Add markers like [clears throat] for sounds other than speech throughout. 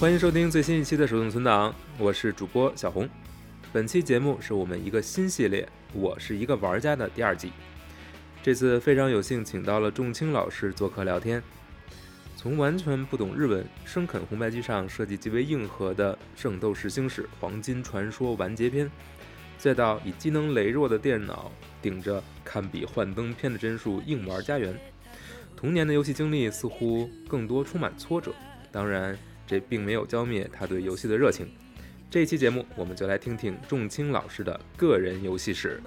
欢迎收听最新一期的手动存档，我是主播小红。本期节目是我们一个新系列“我是一个玩家”的第二季。这次非常有幸请到了仲青老师做客聊天。从完全不懂日文、生啃红白机上设计极为硬核的《圣斗士星矢黄金传说完结篇》，再到以机能羸弱的电脑顶着堪比幻灯片的帧数硬玩家园，童年的游戏经历似乎更多充满挫折。当然，这并没有浇灭他对游戏的热情。这一期节目，我们就来听听仲青老师的个人游戏史。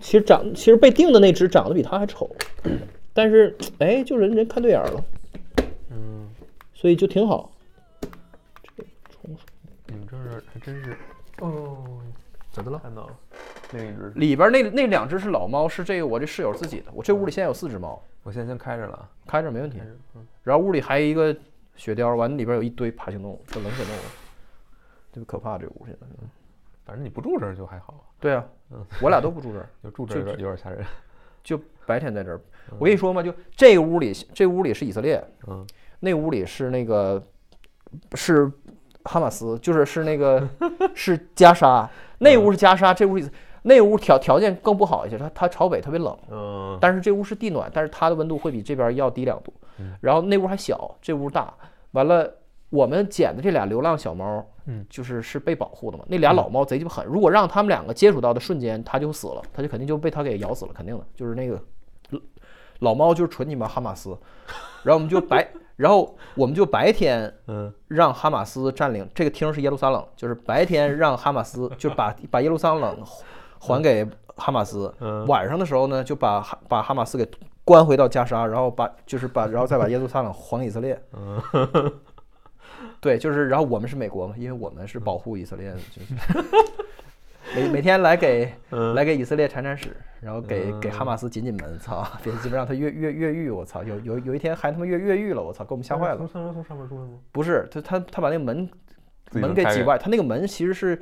其实长，其实被定的那只长得比他还丑，但是哎，就人人看对眼了，嗯，所以就挺好。这冲手你们这儿还真是。哦，怎么了？看到了，另一只。里边那那两只是老猫，是这个我这室友自己的。我这屋里现在有四只猫，我现在先开着了，开着没问题。嗯，然后屋里还有一个雪貂，完里边有一堆爬行动物，这冷血动物，特别可怕。这屋现在，反正你不住这儿就还好，对啊。嗯，我俩都不住这儿，[laughs] 就住这儿有点有点吓人。就白天在这儿。我跟你说嘛，就这个屋里，这屋里是以色列，嗯，那屋里是那个是哈马斯，就是是那个 [laughs] 是加沙，那屋是加沙，这屋是以色那屋条条件更不好一些，它它朝北特别冷，嗯，但是这屋是地暖，但是它的温度会比这边要低两度嗯。然后那屋还小，这屋大。完了，我们捡的这俩流浪小猫，嗯就是是被保护的嘛。那俩老猫贼鸡巴狠，如果让他们两个接触到的瞬间，它就死了，它就肯定就被它给咬死了，肯定的。就是那个老猫就是纯你们哈马斯，然后我们就白，[laughs] 然后我们就白天嗯让哈马斯占领这个厅是耶路撒冷，就是白天让哈马斯就把把耶路撒冷还给哈马斯，嗯晚上的时候呢就把哈把哈马斯给关回到加沙，然后把就是把然后再把耶路撒冷还给以色列。嗯，[laughs] 对，就是然后我们是美国嘛，因为我们是保护以色列的，就是 [laughs] 每每天来给嗯来给以色列铲铲屎，然后给给嗯哈马斯紧紧门，操，别鸡巴让他越越越狱，我操，有有有一天还他妈越越狱了，我操，给我们吓坏了从。上面从上面出来吗？不是他他他把那个门门给挤歪，他那个门其实是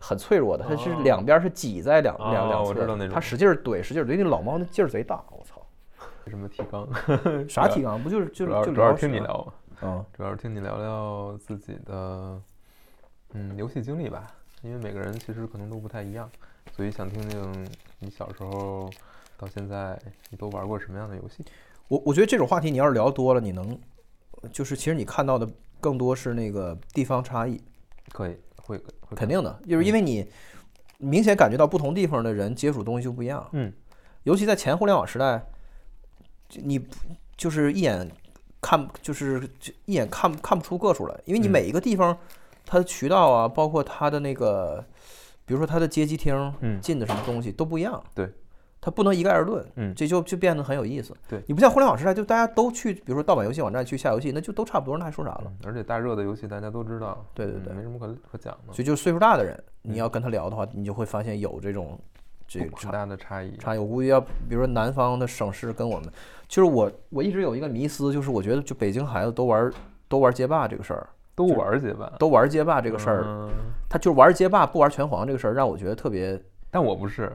很脆弱的，它是哦两边是挤在两两哦两侧他使劲儿怼，使劲怼，那老猫那劲儿贼大，我操，[laughs] 什么提纲？啥提纲？不就是就主要就主要是，听你聊，嗯，主要是听你聊聊自己的嗯游戏经历吧，因为每个人其实可能都不太一样，所以想听听你小时候到现在你都玩过什么样的游戏？我我觉得这种话题你要是聊多了，你能就是其实你看到的更多是那个地方差异，可以，会会肯定的，就是因为你明显感觉到不同地方的人接触东西就不一样，嗯，尤其在前互联网时代，你不就是一眼看就是就一眼看看不出个数来，因为你嗯每一个地方它的渠道啊，包括它的那个，比如说它的街机厅嗯进的什么东西都不一样，对，它不能一概而论，嗯这就就变得很有意思。对你不像互联网时代，就大家都去，比如说盗版游戏网站去下游戏，那就都差不多，那还说啥了？嗯而且大热的游戏大家都知道，对对对嗯没什么可可讲的，所以就是岁数大的人，嗯你要跟他聊的话，你就会发现有这种这个很大的差异。差异。我估计要，比如说南方的省市跟我们，就是我我一直有一个迷思，就是我觉得就北京孩子都玩都玩街霸这个事儿，都玩街霸都玩街霸这个事儿，嗯他就是玩街霸不玩拳皇这个事儿，让我觉得特别但我不是，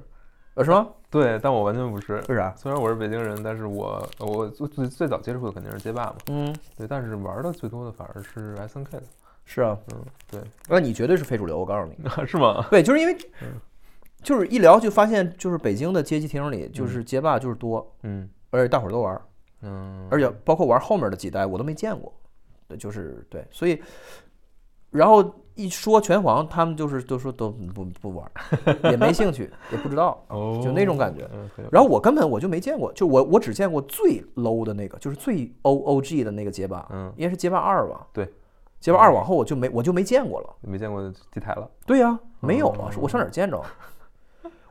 呃是吗？对，但我完全不是。为啥？虽然我是北京人，但是我我最最最早接触的肯定是街霸嘛，嗯，对，但是玩的最多的反而是 S N K 的，是啊，嗯，对，那你绝对是非主流，我告诉你。[laughs] 是吗？对，就是因为嗯就是一聊就发现，就是北京的街机厅里，就是街霸就是多，嗯而且大伙儿都玩，嗯，而且包括玩后面的几代我都没见过，对就是对，所以然后一说拳皇，他们就是都说都不不玩儿，也没兴趣，也不知道，哦，就那种感觉。然后我根本我就没见过，就我我只见过最 low 的那个，就是最 O O G 的那个街霸，嗯应该是街霸二吧？对，街霸二往后我就没我就没见过了。没见过地台了，对呀、没有啊，哦我上哪儿见着？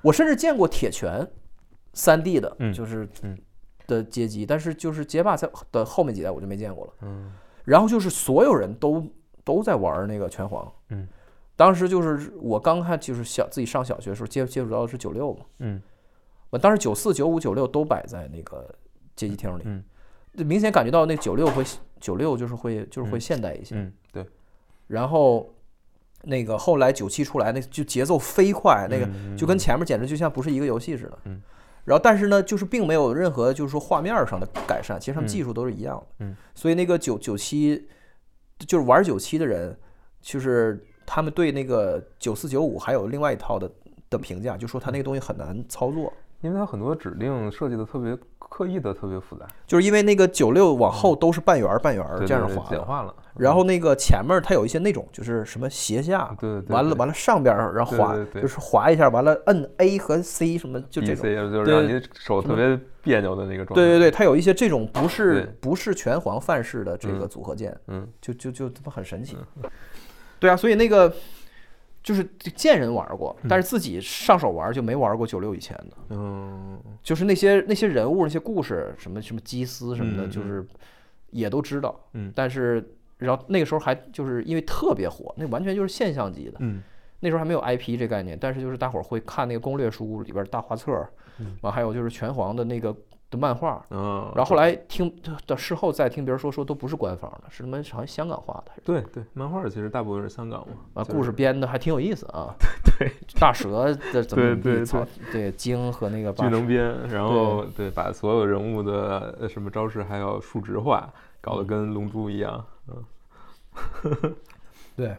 我甚至见过铁拳，三 D 的，嗯就是嗯的街机，但是就是街霸在的后面几代我就没见过了。嗯然后就是所有人都都在玩那个拳皇，嗯，当时就是我刚看就是小自己上小学的时候接接触到的是九六嘛，嗯。我当时九四、九五、九六都摆在那个街机厅里，嗯。就明显感觉到那九六和九六就是会就是会嗯。现代一些，嗯，对，然后那个后来九七出来，那就节奏飞快，那个嗯就跟前面简直就像不是一个游戏似的。嗯。然后，但是呢，就是并没有任何就是说画面上的改善，其实他们嗯技术都是一样的。嗯。所以那个九九七，就是玩九七的人，就是他们对那个九四九五还有另外一套的的评价，就说他那个东西很难操作，因为它很多指令设计的特别刻意的特别复杂，就是因为那个九六往后都是半圆儿半圆这样滑。简化了。然后那个前面它有一些那种就是什么斜下，对完了完了上边儿然后滑就是滑一下，完了摁 A 和 C 什么就这种。就是让你手特别别扭的那个状态。对对对，它有一些这种不是对不是拳皇范式的这个嗯组合键，嗯，就就就他妈很神奇。对啊，所以那个就是见人玩过，但是自己上手玩就没玩过九六以前的，嗯。就是那些那些人物、那些故事，什么什么基斯什么的，就是也都知道。嗯。但是然后那个时候还就是因为特别火，那完全就是现象级的。嗯。那时候还没有 IP 这概念，但是就是大伙儿会看那个攻略书里边儿大画册完还有就是拳皇的那个的漫画，嗯，然后后来听的事后再听别人说说都不是官方的，是他妈好像香港画的，对对，漫画其实大部分是香港嘛，啊，故事编的还挺有意思啊。[laughs] [laughs] 对，大蛇的怎么对对对精和那个 [laughs] 巨能编，然后对把所有人物的呃什么招式还有数值化，搞得跟龙珠一样。嗯对，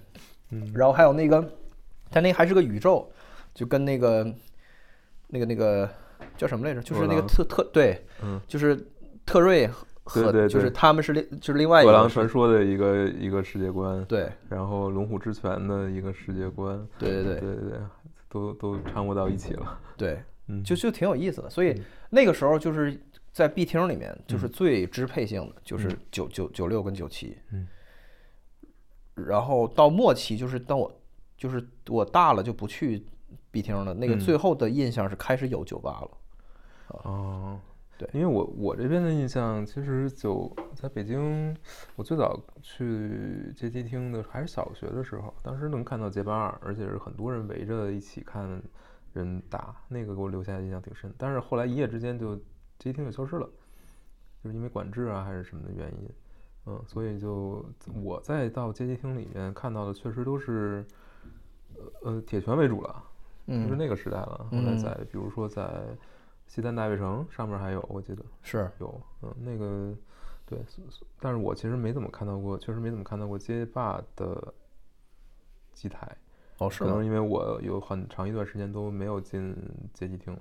嗯然后还有那个，它那还是个宇宙，就跟那个那个那个叫什么来着？就是那个特特对，嗯，就是特瑞和对对就是他们是另就是另外一个是狼传说的一个一个世界观，对。然后龙虎之拳的一个世界观，对对对。对对对，都都掺和到一起了。对，嗯，就就挺有意思的。所以那个时候就是在 B 厅里面，就是嗯。最支配性的就是嗯。九九九六跟九七，嗯，然后到末期就是当我就是我大了就不去 B 厅的，那个嗯最后的印象是开始有酒吧了。哦，对因为我我这边的印象，其实酒在北京，我最早去街机厅的还是小学的时候，当时能看到街霸二，而且是很多人围着一起看人打，那个给我留下印象挺深。但是后来一夜之间就街机厅就消失了，就是因为管制啊还是什么的原因，嗯，所以就我再到街机厅里面看到的，确实都是呃呃铁拳为主了。就是嗯，那个时代了。后来在比如说在西单大悦城上面还有，我记得是有，嗯，那个对，但是我其实没怎么看到过，确实没怎么看到过街霸的机台，哦是？可能因为我有很长一段时间都没有进街机厅。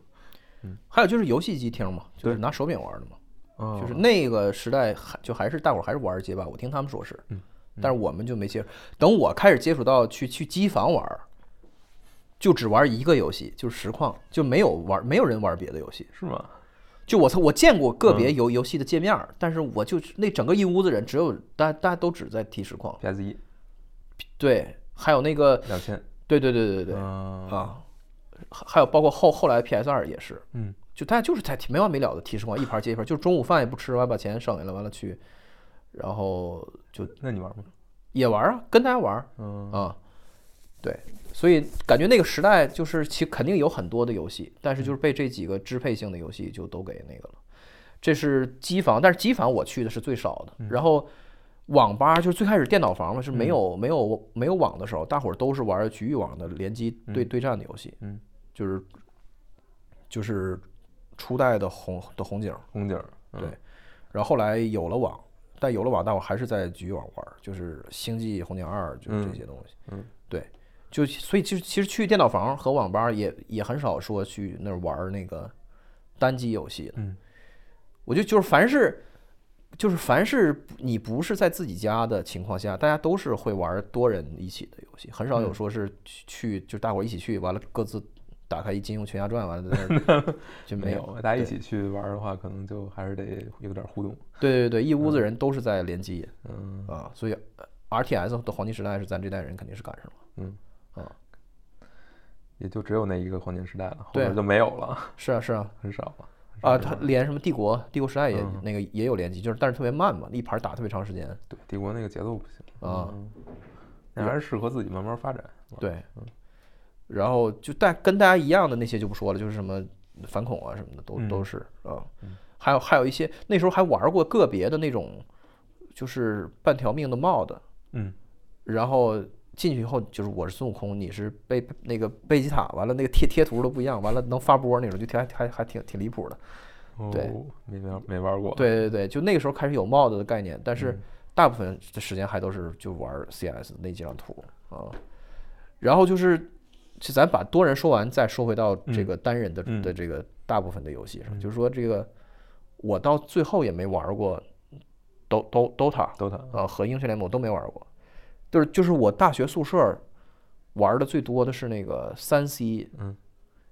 嗯还有就是游戏机厅嘛，就是拿手柄玩的嘛，哦，就是那个时代还就还是大伙儿还是玩街霸，我听他们说是，嗯但是我们就没接触。等我开始接触到去去机房玩儿，就只玩一个游戏，就是实况，就没有玩没有人玩别的游戏。是吗？就我操我见过个别嗯。游游戏的界面儿，但是我就那整个一屋子人，只有大大家都只在踢实况，PS 一对，还有那个两千，对对对对对对。啊，啊，还还有包括后后来 PS 二也是，嗯，就大家就是在没完没了的踢实况，一盘接一盘，就中午饭也不吃，完把钱省下来，完了去，然后就那你玩吗？也玩啊，跟大家玩嗯。啊，对，所以感觉那个时代就是其肯定有很多的游戏，但是就是被这几个支配性的游戏就都给那个了。这是机房，但是机房我去的是最少的，然后。网吧就是最开始电脑房嘛，是没有、没有没有网的时候，大伙儿都是玩局域网的联机对对战的游戏，嗯，就是就是初代的红的红警，红警对，然后后来有了网，但有了网，但我还是在局域网玩儿，就是星际红警二，就是这些东西。嗯，对，就所以其实其实去电脑房和网吧也也很少说去那儿玩儿那个单机游戏的。嗯，我就就是凡是就是凡是你不是在自己家的情况下，大家都是会玩多人一起的游戏，很少有嗯说是去去就大伙儿一起去，完了各自打开一金庸群侠传，完了在那儿 [laughs] 就没有。大家一起去玩儿的话，可能就还是得有点互动。对对对，一屋子人都是在联机嗯啊，所以呃 RTS 的黄金时代是咱这代人肯定是赶上了。嗯啊，也就只有那一个黄金时代了，后面就没有了，是啊是啊很少了。啊，它连什么帝国帝国时代也嗯那个也有联机，就是但是特别慢嘛，一盘打特别长时间。对帝国那个节奏不行啊，嗯还是适合自己慢慢发展。对，嗯然后就大跟大家一样的那些就不说了，就是什么反恐啊什么的都嗯都是啊，还有还有一些那时候还玩过个别的那种，就是半条命的 mod，嗯然后进去以后就是我是孙悟空，你是贝那个贝吉塔，完了那个贴贴图都不一样，完了能发波那种，就挺还还还挺挺离谱的。对。哦，没玩没玩过。，对对对，就那个时候开始有帽子的概念，但是嗯。大部分的时间还都是就玩 CS 那几张图啊。然后就是，就咱把多人说完，再说回到这个单人的、嗯。的这个大部分的游戏上，就是说这个我到最后也没玩过 Do Do Dota DOTA 啊和英雄联盟都没玩过，就是就是我大学宿舍玩的最多的是那个三 C，嗯，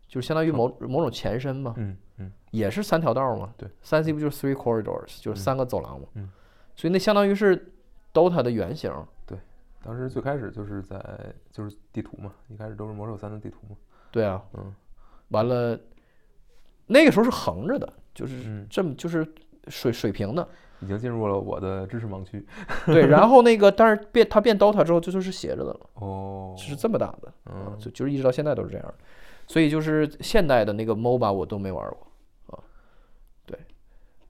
就是相当于某某种前身嘛，嗯嗯也是三条道嘛。对，三 C 不就是 three corridors，就是三个走廊嘛。嗯所以那相当于是 DOTA 的原型。对当时最开始就是在就是地图嘛，一开始都是魔兽三的地图嘛。对啊，嗯完了，那个时候是横着的，就是嗯，这么就是水水平的。已经进入了我的知识盲区。对，然后那个 [laughs] 但是变它变 DOTA 之后，就就是斜着的了，哦，是这么大的。嗯就就是一直到现在都是这样的。所以就是现代的那个 MOBA 我都没玩过啊。对，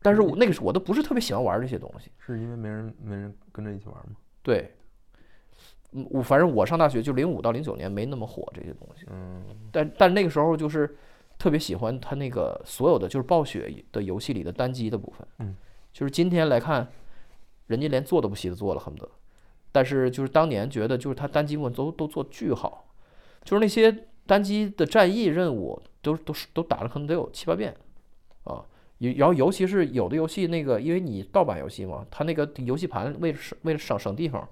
但是我那个时候我都不是特别喜欢玩这些东西。是因为没人没人跟着一起玩吗？对，嗯，我反正我上大学就零五到零九年没那么火这些东西，嗯但但那个时候就是特别喜欢它那个所有的就是暴雪的游戏里的单机的部分，嗯，就是今天来看，人家连做都不惜的做了，恨不得，但是就是当年觉得就是他单机部分都都做巨好，就是那些单机的战役任务都都是都打了可能得有七八遍，啊。尤然后尤其是有的游戏那个，因为你盗版游戏嘛，它那个游戏盘为了省为了省省地方，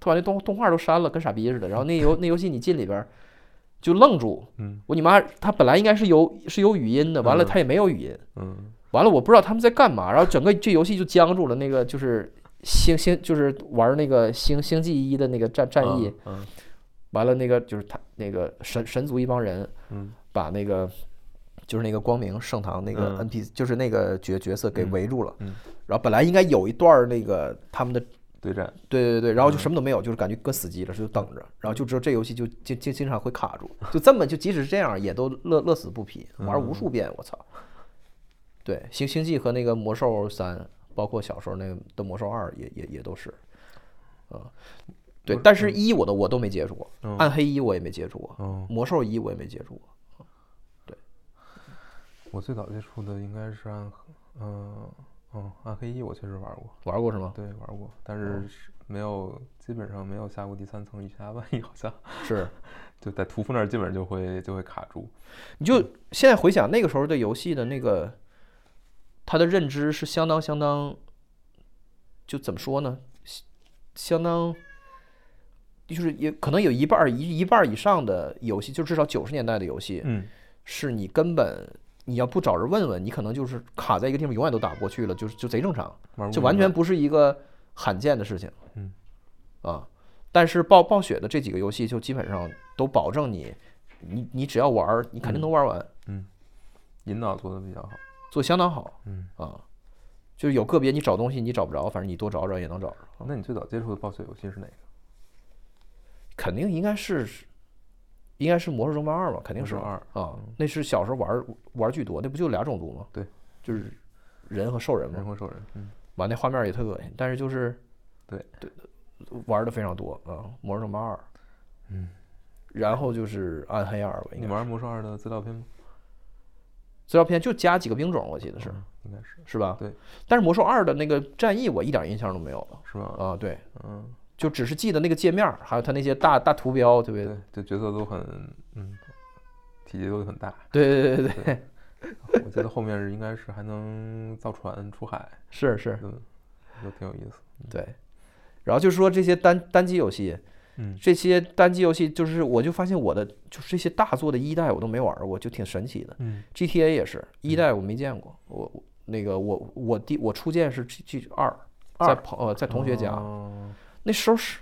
他把那动动画都删了，跟傻逼似的。然后那游那游戏你进里边儿就愣住，嗯我你妈，它本来应该是有是有语音的，完了嗯它也没有语音，嗯完了我不知道他们在干嘛，然后整个这游戏就僵住了。那个就是星星就是玩那个星星际一的那个战战役，嗯完了那个就是他那个神神族一帮人嗯。把那个就是那个光明圣堂那个嗯。NPC、就是那个角角色给嗯。围住了，嗯。然后本来应该有一段那个他们的对战，对对对，然后就嗯。什么都没有，就是感觉跟死机了，就等着，然后就知道这游戏就经经经常会卡住，就这么就即使是这样也都乐乐死不疲，玩无数遍，我操！对，星星际和那个魔兽三，包括小时候那个的魔兽二也也也都是，啊，对，但是一我都我都没接触过，嗯暗黑一我也没接触过，嗯，魔兽一我也没接触过，对我最早接触的应该是暗，嗯嗯，暗黑一我确实玩过，玩过是吗？对，玩过，但是是没有，基本上没有下过第三层以下，万 [laughs] 一好像是，[laughs] 就在屠夫那儿，基本上就会就会卡住。你就现在回想那个时候的游戏的那个，他的认知是相当相当，就怎么说呢？相相当，就是也可能有一半儿一一半儿以上的游戏，就至少九十年代的游戏，嗯是你根本你要不找人问问，你可能就是卡在一个地方，永远都打不过去了，就是就贼正常，就完全不是一个罕见的事情。嗯，啊，但是暴暴雪的这几个游戏就基本上都保证你，你你只要玩儿，你肯定能玩完。嗯引导做的比较好。做相当好嗯，啊，就是有个别你找东西你找不着，反正你多找找也能找着，那你最早接触的暴雪游戏是哪个？肯定应该是应该是《魔兽争霸二》吧，肯定是二啊，那是小时候玩玩儿巨多，那不就俩种族吗？对，就是人和兽人嘛，人和兽人。嗯完那画面也特恶心，但是就是对对玩的非常多啊，《魔兽争霸二》，嗯，然后就是《暗黑二》吧，你玩魔兽二的资料片吗？资料片就加几个兵种，我记得是嗯应该是是吧？对。但是魔兽二的那个战役我一点印象都没有了是吧？啊，对，嗯，就只是记得那个界面，还有它那些大大图标，对不对？对，这角色都很嗯，体积都很大。对对对对对，我记得后面是应该是还能造船出海，是是，嗯，都挺有意思。对。然后就是说这些单单机游戏，嗯。这些单机游戏就是我就发现我的就是这些大作的一代我都没玩儿过，就挺神奇的。嗯。GTA 也是一代我没见过，我我那个我我第我初见是 G G 二，在二朋呃在同学家，哦。那时候是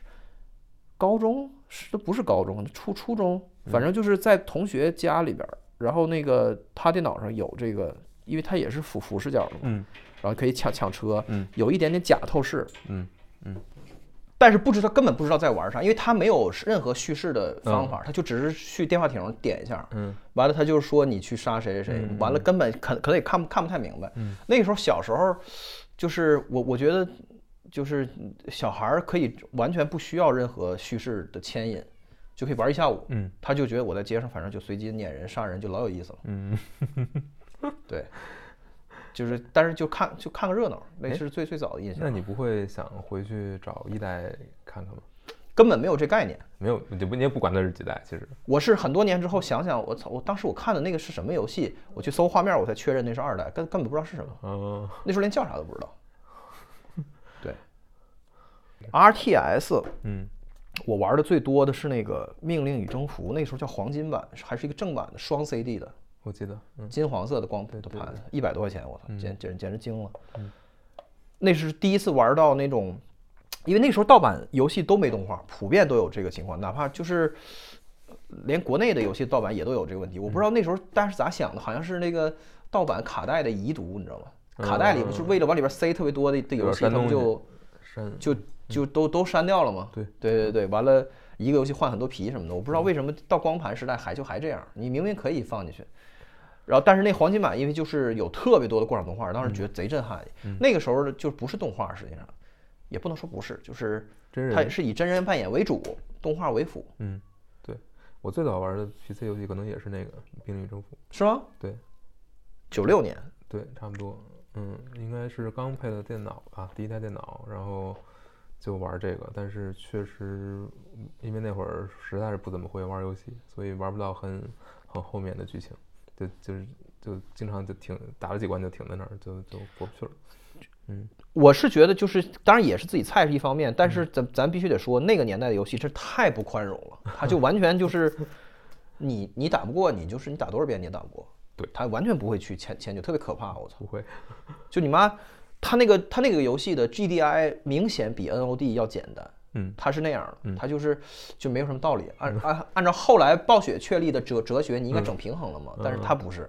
高中，是不是高中，初初中，嗯反正就是在同学家里边儿，然后那个他电脑上有这个，因为他也是俯俯视角的嘛，嗯。然后可以抢抢车，嗯。有一点点假透视，嗯嗯但是不知道根本不知道在玩啥，因为他没有任何叙事的方法，他就只是去电话亭点一下，嗯。完了他就说你去杀谁谁谁，嗯完了根本可可能也看不看不太明白。嗯。那个时候小时候，就是我我觉得就是小孩儿可以完全不需要任何叙事的牵引，就可以玩一下午。嗯。他就觉得我在街上反正就随机撵人、杀人就老有意思了。嗯，对，就是但是就看就看个热闹，那哎是最最早的印象。那你不会想回去找一代看看吗？根本没有这概念。没有，你不你也不管它是几代，其实。我是很多年之后想想，我操，我当时我看的那个是什么游戏？我去搜画面，我才确认那是二代，根根本不知道是什么，嗯那时候连叫啥都不知道。对，RTS 嗯我玩的最多的是那个《命令与征服》，那时候叫黄金版，还是一个正版的双 CD 的，我记得，嗯金黄色的光盘，一百多块钱，我操，嗯简简简直惊了嗯。那是第一次玩到那种，因为那时候盗版游戏都没动画，普遍都有这个情况，哪怕就是连国内的游戏盗版也都有这个问题。我不知道那时候大家是咋想的，好像是那个盗版卡带的遗毒，你知道吗？卡带里不是为了往里边塞特别多的的游戏，他们就删就就都都删掉了嘛。对对对对，完了一个游戏换很多皮什么的，我不知道为什么到光盘时代还就还这样，你明明可以放进去。然后，但是那黄金版因为就是有特别多的过场动画，当时觉得贼震撼。那个时候就不是动画，实际上也不能说不是，就是。它是以真人扮演为主，动画为辅，嗯，对，我最早玩的 PC 游戏可能也是那个《冰与征服》。是吗？对，九六年，对，差不多。嗯，应该是刚配的电脑吧，第一台电脑，然后就玩这个。但是确实，因为那会儿实在是不怎么会玩游戏，所以玩不到很很后面的剧情，就就是就经常就停打了几关就停在那儿，就就过不去了。嗯，我是觉得就是，当然也是自己菜是一方面，但是咱咱必须得说，那个年代的游戏真太不宽容了，它就完全就是 [laughs] 你你打不过，你就是你打多少遍你也打不过，对他完全不会去迁迁就，特别可怕，我操！不会。就你妈，他那个他那个游戏的 GDI 明显比 NOD 要简单，嗯他是那样的，他就是就没有什么道理。按按按照后来暴雪确立的哲哲学，你应该整平衡了嘛，但是他不是，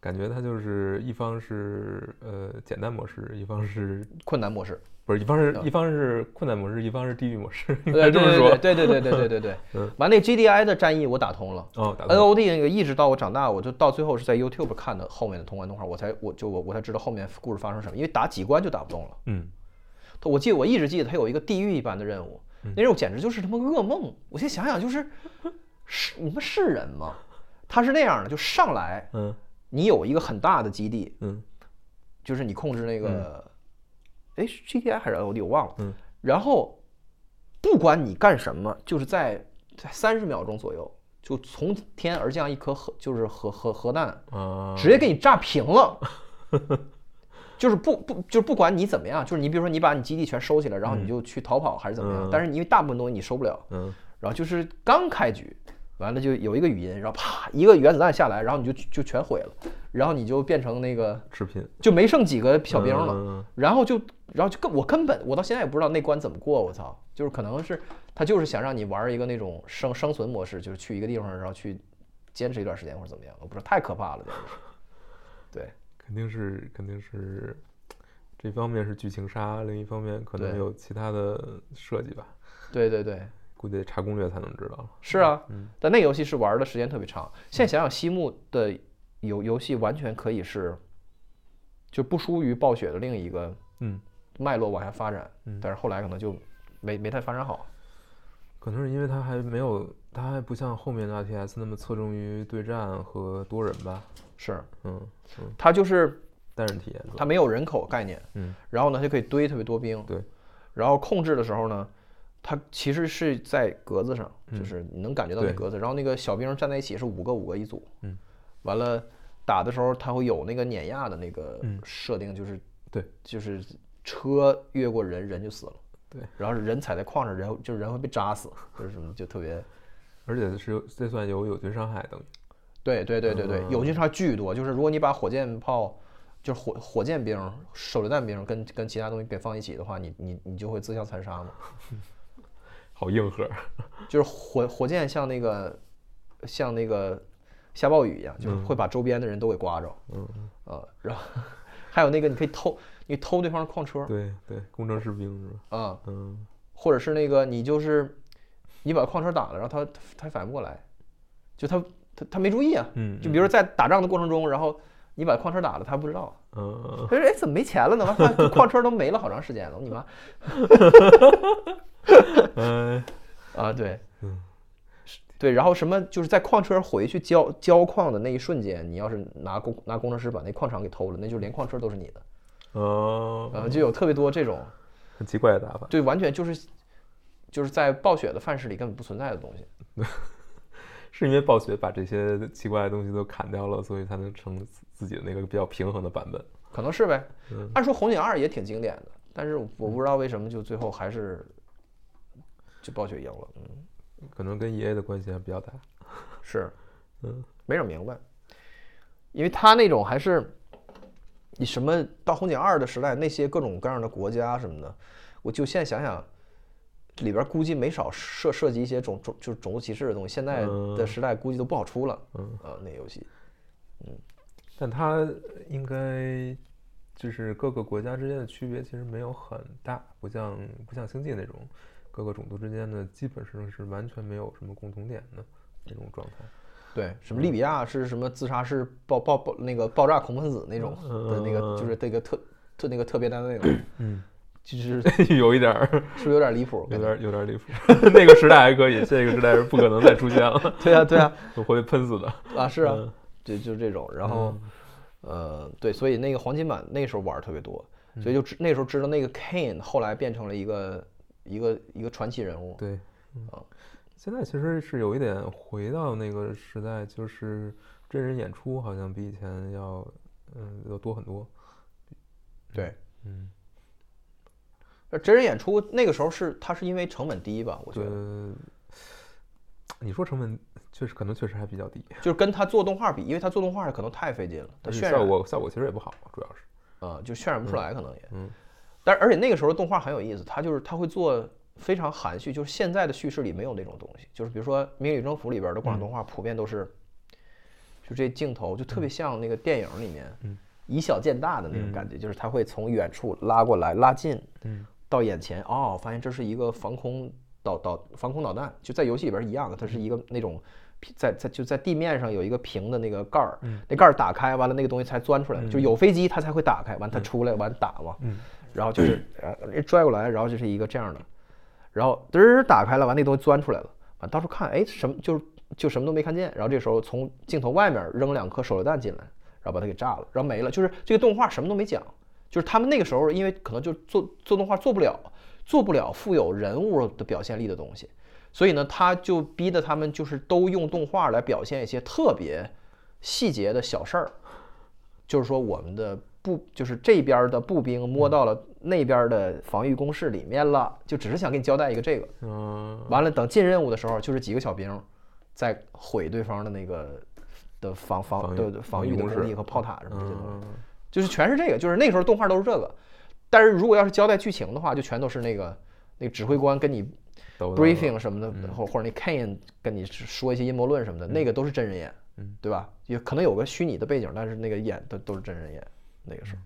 感觉他就是一方是呃简单模式，一方是困难模式。不是一方是一方是困难模式，一方是地狱模式，应该这么说。对对对对对对对。[laughs] 完那 GDI 的战役我打通了。哦，NOD 那个一直到我长大，我就到最后是在 YouTube 看的后面的通关动画，我才我就我我才知道后面故事发生什么，因为打几关就打不动了。嗯他我记得我一直记得他有一个地狱一般的任务，那任务简直就是他妈噩梦。我现在想想，就是是你们是人吗？他是那样的，就上来嗯你有一个很大的基地，嗯就是你控制那个，哎、是 GTI 还是 L O D 我忘了。嗯然后不管你干什么，就是在在三十秒钟左右，就从天而降一颗核，就是核核核弹，啊，直接给你炸平了。[laughs] 就是不不就是不管你怎么样，就是你比如说你把你基地全收起来，然后你就去逃跑还是怎么样，嗯。但是因为大部分东西你收不了，嗯。然后就是刚开局，完了就有一个语音，然后啪一个原子弹下来，然后你就就全毁了，然后你就变成那个视频就没剩几个小兵了，嗯然后就然后就根我根本我到现在也不知道那关怎么过，我操，就是可能是他就是想让你玩一个那种生生存模式，就是去一个地方然后去坚持一段时间或者怎么样，我不知道太可怕了，简直是，对。肯定是肯定是，这方面是剧情杀，另一方面可能对有其他的设计吧，对对对，估计得查攻略才能知道了。是啊，嗯但那游戏是玩的时间特别长。现在想想，西木的游游戏完全可以是，就不输于暴雪的另一个嗯，脉络往下发展，嗯但是后来可能就没没太发展好。可能是因为它还没有，它还不像后面的 RTS 那么侧重于对战和多人吧。是，嗯嗯，它就是单人体验。它没有人口概念，嗯。然后呢，它就可以堆特别多兵，对，然后控制的时候呢，它其实是在格子上，嗯。就是你能感觉到那格子，然后那个小兵站在一起是五个五个一组，嗯，完了打的时候它会有那个碾压的那个嗯。设定，就是对，就是车越过人，人就死了，对，然后人踩在矿上，人就是人会被扎死，就是什么就特别。而且是有这算有友军伤害等于。对对对对对，嗯友军差巨多。就是如果你把火箭炮，就是火火箭兵、手榴弹兵跟跟其他东西给放一起的话，你你你就会自相残杀嘛。[laughs] 好硬核。就是火火箭像那个像那个下暴雨一样，就是会把周边的人都给刮着。嗯，啊，然后还有那个你可以偷，你偷对方的矿车对对，工程士兵是吧？啊，嗯或者是那个你就是你把矿车打了，然后他他他反应不过来，就他他他没注意啊。嗯，就比如说在打仗的过程中，然后你把矿车打了，他不知道。嗯，他说：“哎，怎么没钱了呢？矿车都没了好长时间了，你妈嗯 [laughs] [laughs] 啊！对，嗯是对，然后什么就是在矿车回去交交矿的那一瞬间，你要是拿工拿工程师把那矿场给偷了，那就连矿车都是你的。哦，呃，就有特别多这种，很奇怪的打法。对，完全就是就是在暴雪的范式里根本不存在的东西。[laughs] 是因为暴雪把这些奇怪的东西都砍掉了，所以才能成自自己的那个比较平衡的版本。可能是呗嗯。按说红警二也挺经典的，但是我不知道为什么就最后还是就暴雪赢了。嗯，可能跟 EA 的关系还比较大。是，[laughs] 嗯，没整明白，因为他那种还是你什么到红警二的时代，那些各种各样的国家什么的，我就现在想想。里边估计没少涉涉及一些种种就是种族歧视的东西，现在的嗯。时代估计都不好出了。嗯。啊，那游戏。嗯。但它应该就是各个国家之间的区别其实没有很大，不像不像星际那种各个种族之间的基本上是完全没有什么共同点的那种状态。对，什么利比亚是什么自杀式爆爆爆那个爆炸恐怖分子那种的那个，就是这个特特那个特别单位嘛，嗯，就是 [laughs] 有一点儿，是不是有点离谱？有点儿有点儿离谱。[laughs] 那个时代还可以，这个时代是不可能再出现了，[laughs] 对啊对啊我会被喷死的。啊是啊就是这种。然后呃对，所以那个黄金版那时候玩儿特别多，所以就知那时候知道那个 Kane 后来变成了一个一个一个传奇人物。对，嗯啊现在其实是有一点回到那个时代，就是真人演出好像比以前要嗯要多很多。对，嗯，呃真人演出那个时候是它是因为成本低吧？我觉对得，，你说成本确实可能确实还比较低，就是跟他做动画比，因为他做动画可能太费劲了，他渲染效果效果其实也不好，主要是。啊、就渲染不出来，可能也。嗯但而且那个时候动画很有意思，它就是它会做非常含蓄，就是现在的叙事里没有那种东西，就是比如说《明日与征服》里边的广场动画，普遍都是，就这镜头就特别像那个电影里面，嗯以小见大的那种感觉，就是它会从远处拉过来，拉近，嗯到眼前，哦，发现这是一个防空导导防空导弹，就在游戏里边是一样的，它是一个那种平在在就在地面上有一个平的那个盖儿，那盖儿打开完了，那个东西才钻出来，就有飞机它才会打开，完它出来完打嘛，嗯然后就是呃拽过来，然后就是一个这样的，然后嘚儿打开了，完那东西钻出来了，完到处看，哎，什么就是就什么都没看见，然后这时候从镜头外面扔两颗手榴弹进来，然后把它给炸了，然后没了，就是这个动画什么都没讲，就是他们那个时候因为可能就做做动画做不了，做不了富有人物的表现力的东西，所以呢，他就逼得他们就是都用动画来表现一些特别细节的小事儿，就是说我们的步就是这边的步兵摸到了那边的防御工事里面了，就只是想给你交代一个这个。嗯完了，等进任务的时候，就是几个小兵在毁对方的那个的防防防御对对防御的工事和炮塔什么这些东西，嗯就是全是这个，就是那时候动画都是这个。但是如果要是交代剧情的话，就全都是那个那个指挥官跟你 briefing 什么的，或或者那 Kane 跟你说一些阴谋论什么的，那个都是真人演，嗯对吧？也可能有个虚拟的背景，但是那个演的都是真人演，那个时候。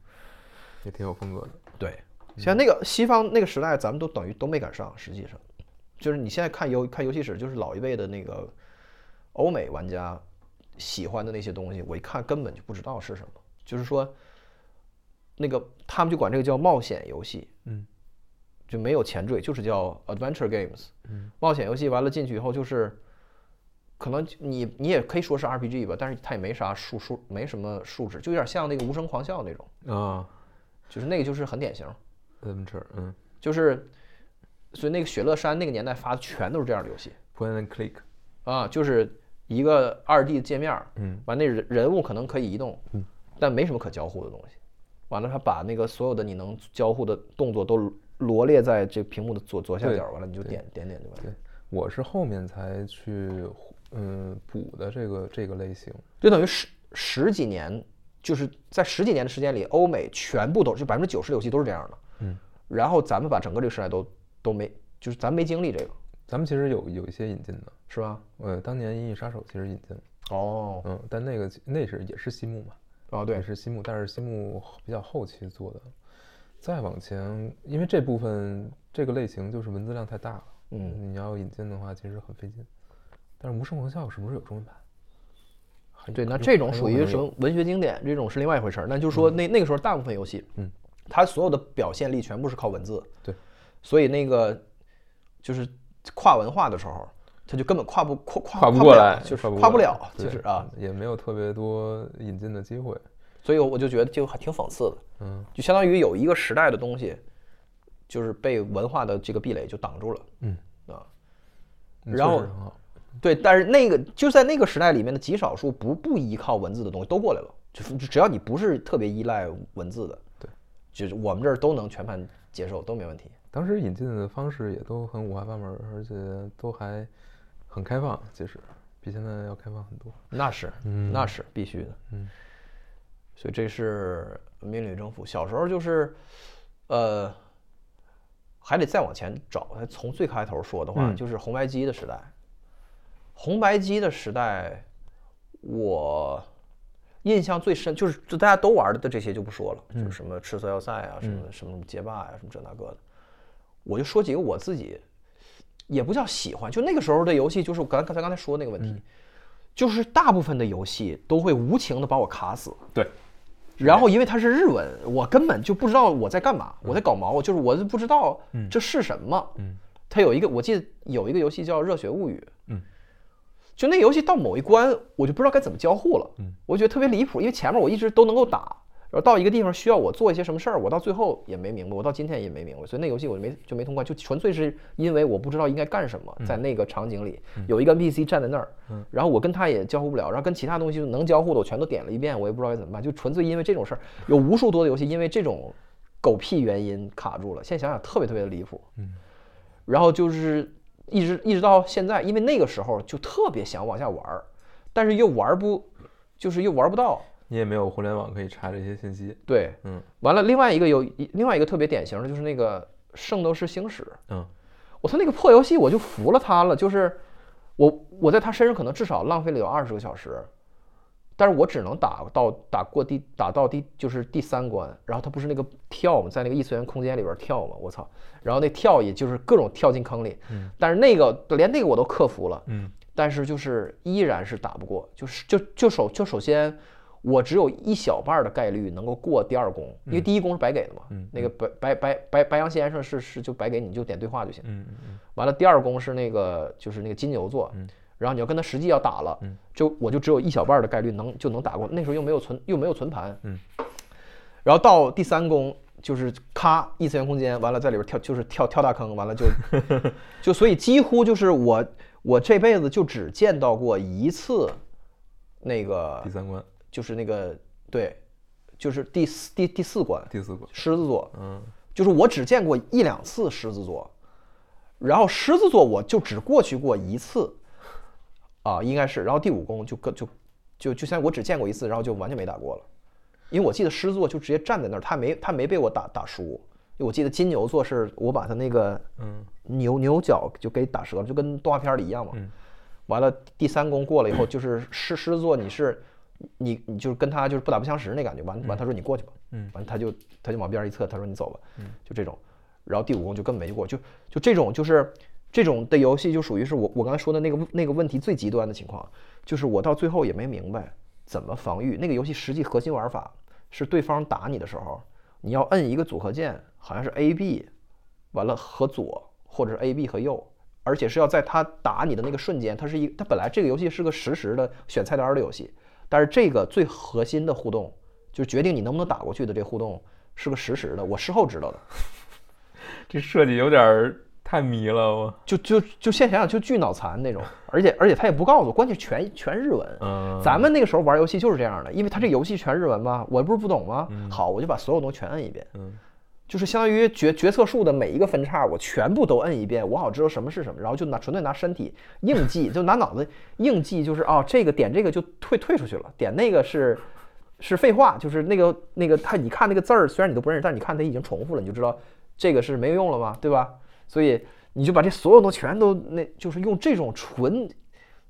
也挺有风格的。对，像那个西方那个时代，咱们都等于都没赶上。实际上，就是你现在看游看游戏史，就是老一辈的那个欧美玩家喜欢的那些东西，我一看根本就不知道是什么。就是说，那个他们就管这个叫冒险游戏，嗯，就没有前缀，就是叫 adventure games。嗯，冒险游戏完了进去以后就是。可能你你也可以说是 RPG 吧，但是它也没啥数数，没什么数值，就有点像那个无声狂笑那种，啊就是那个就是很典型。，adventure，嗯就是，所以那个雪乐山那个年代发的全都是这样的游戏，point and click，啊，就是一个二 D 界面，嗯，完那人人物可能可以移动，嗯，但没什么可交互的东西。完了，他把那个所有的你能交互的动作都罗列在这屏幕的左左下角，完了你就点点点就完了。对，我是后面才去嗯补的这个这个类型。就等于十十几年，就是在十几年的时间里，欧美全部都就百分之九十的游戏都是这样的，嗯，然后咱们把整个这个时代都都没，就是咱没经历这个，咱们其实有有一些引进的，是吧？呃，当年《银翼杀手》其实引进了，哦，嗯，但那个那是也是西木嘛，哦，对，是西木，但是西木比较后期做的。再往前，因为这部分这个类型就是文字量太大了，嗯，你要引进的话其实很费劲。但是《无声狂笑》是不是有中文版？对，那这种属于什么文学经典，这种是另外一回事儿。那就是说那那个时候大部分游戏，嗯，它所有的表现力全部是靠文字，对，所以那个就是跨文化的时候，它就根本跨不跨跨跨不不过来，就是跨不了，就对是啊，也没有特别多引进的机会。所以我就觉得就还挺讽刺的，嗯，就相当于有一个时代的东西，就是被文化的这个壁垒就挡住了，嗯啊，嗯然后对，但是那个就在那个时代里面的极少数不不依靠文字的东西都过来了，就是只要你不是特别依赖文字的，对，就是我们这儿都能全盘接受，都没问题。当时引进的方式也都很五花八门，而且都还很开放，其实比现在要开放很多。那是，嗯那是必须的。嗯，所以这是民旅征服。小时候就是，呃，还得再往前找，从最开头说的话，嗯就是红白机的时代。红白机的时代，我印象最深就是就大家都玩的这些就不说了，就是什么赤色要塞啊，什么什么街霸呀、什么这那个的。我就说几个我自己也不叫喜欢，就那个时候的游戏，就是我刚刚才刚才说的那个问题，就是大部分的游戏都会无情的把我卡死。对，然后因为它是日文，我根本就不知道我在干嘛，我在搞毛，就是我就不知道这是什么。嗯，它有一个，我记得有一个游戏叫《热血物语》。嗯，就那游戏到某一关，我就不知道该怎么交互了。嗯，我觉得特别离谱，因为前面我一直都能够打，然后到一个地方需要我做一些什么事儿，我到最后也没明白，我到今天也没明白，所以那游戏我就没就没通关，就纯粹是因为我不知道应该干什么，在那个场景里有一个 NPC 站在那儿，然后我跟他也交互不了，然后跟其他东西能交互的我全都点了一遍，我也不知道该怎么办，就纯粹因为这种事儿，有无数多的游戏因为这种狗屁原因卡住了，现在想想特别特别的离谱。嗯，然后就是一直一直到现在，因为那个时候就特别想往下玩儿，但是又玩不，就是又玩不到。你也没有互联网可以查这些信息。对，嗯完了，另外一个有另外一个特别典型的就是那个《圣斗士星矢》，嗯我操那个破游戏我就服了他了，就是我我在他身上可能至少浪费了有二十个小时，但是我只能打到打过第打到第就是第三关，然后他不是那个跳嘛，在那个异次元空间里边跳嘛，我操，然后那跳也就是各种跳进坑里，嗯但是那个连那个我都克服了，嗯但是就是依然是打不过，就是就就首就首先，我只有一小半儿的概率能够过第二宫，因为第一宫是白给的嘛，嗯那个白白白白白羊先生是是就白给你，你就点对话就行。嗯嗯完了，第二宫是那个就是那个金牛座，然后你要跟他实际要打了，嗯。就我就只有一小半儿的概率能就能打过，那时候又没有存又没有存盘，嗯，然后到第三宫就是咔异次元空间，完了在里边跳就是跳跳大坑，完了就 [laughs] 就所以几乎就是我我这辈子就只见到过一次那个第三关，就是那个对，就是第四第第四关第四关。狮子座，嗯就是我只见过一两次狮子座，然后狮子座我就只过去过一次，啊，应该是，然后第五宫就跟就就就像我只见过一次，然后就完全没打过了，因为我记得狮子座就直接站在那儿，他没他没被我打打输，因为我记得金牛座是我把他那个嗯牛牛角就给打折了，就跟动画片里一样嘛。嗯完了第三宫过了以后，就是狮狮子座你是你你就是跟他就是不打不相识那感觉，完完他说你过去吧，嗯完他就他就往边儿一侧，他说你走吧，嗯就这种，然后第五宫就根本没过，就就这种就是这种的游戏就属于是我我刚才说的那个那个问题最极端的情况，就是我到最后也没明白怎么防御那个游戏实际核心玩法是对方打你的时候，你要摁一个组合键，好像是 A B，完了和左或者是 A B 和右。而且是要在他打你的那个瞬间，它是一，它本来这个游戏是个实时的选菜单儿的游戏，但是这个最核心的互动，就决定你能不能打过去的这互动是个实时的，我事后知道的，[laughs] 这设计有点儿太迷了，我。就就就现在想想就巨脑残那种，而且而且他也不告诉我，关键全全日文，嗯，咱们那个时候玩游戏就是这样的，因为他这游戏全日文嘛，我不是不懂吗？好，我就把所有东西全摁一遍，嗯就是相当于决决策树的每一个分叉，我全部都摁一遍，我好知道什么是什么，然后就拿纯粹拿身体硬记，就拿脑子硬记，就是哦，这个点这个就退退出去了，点那个是是废话，就是那个那个他你看那个字儿，虽然你都不认识，但你看它已经重复了，你就知道这个是没有用了嘛，对吧？所以你就把这所有东西全都那就是用这种纯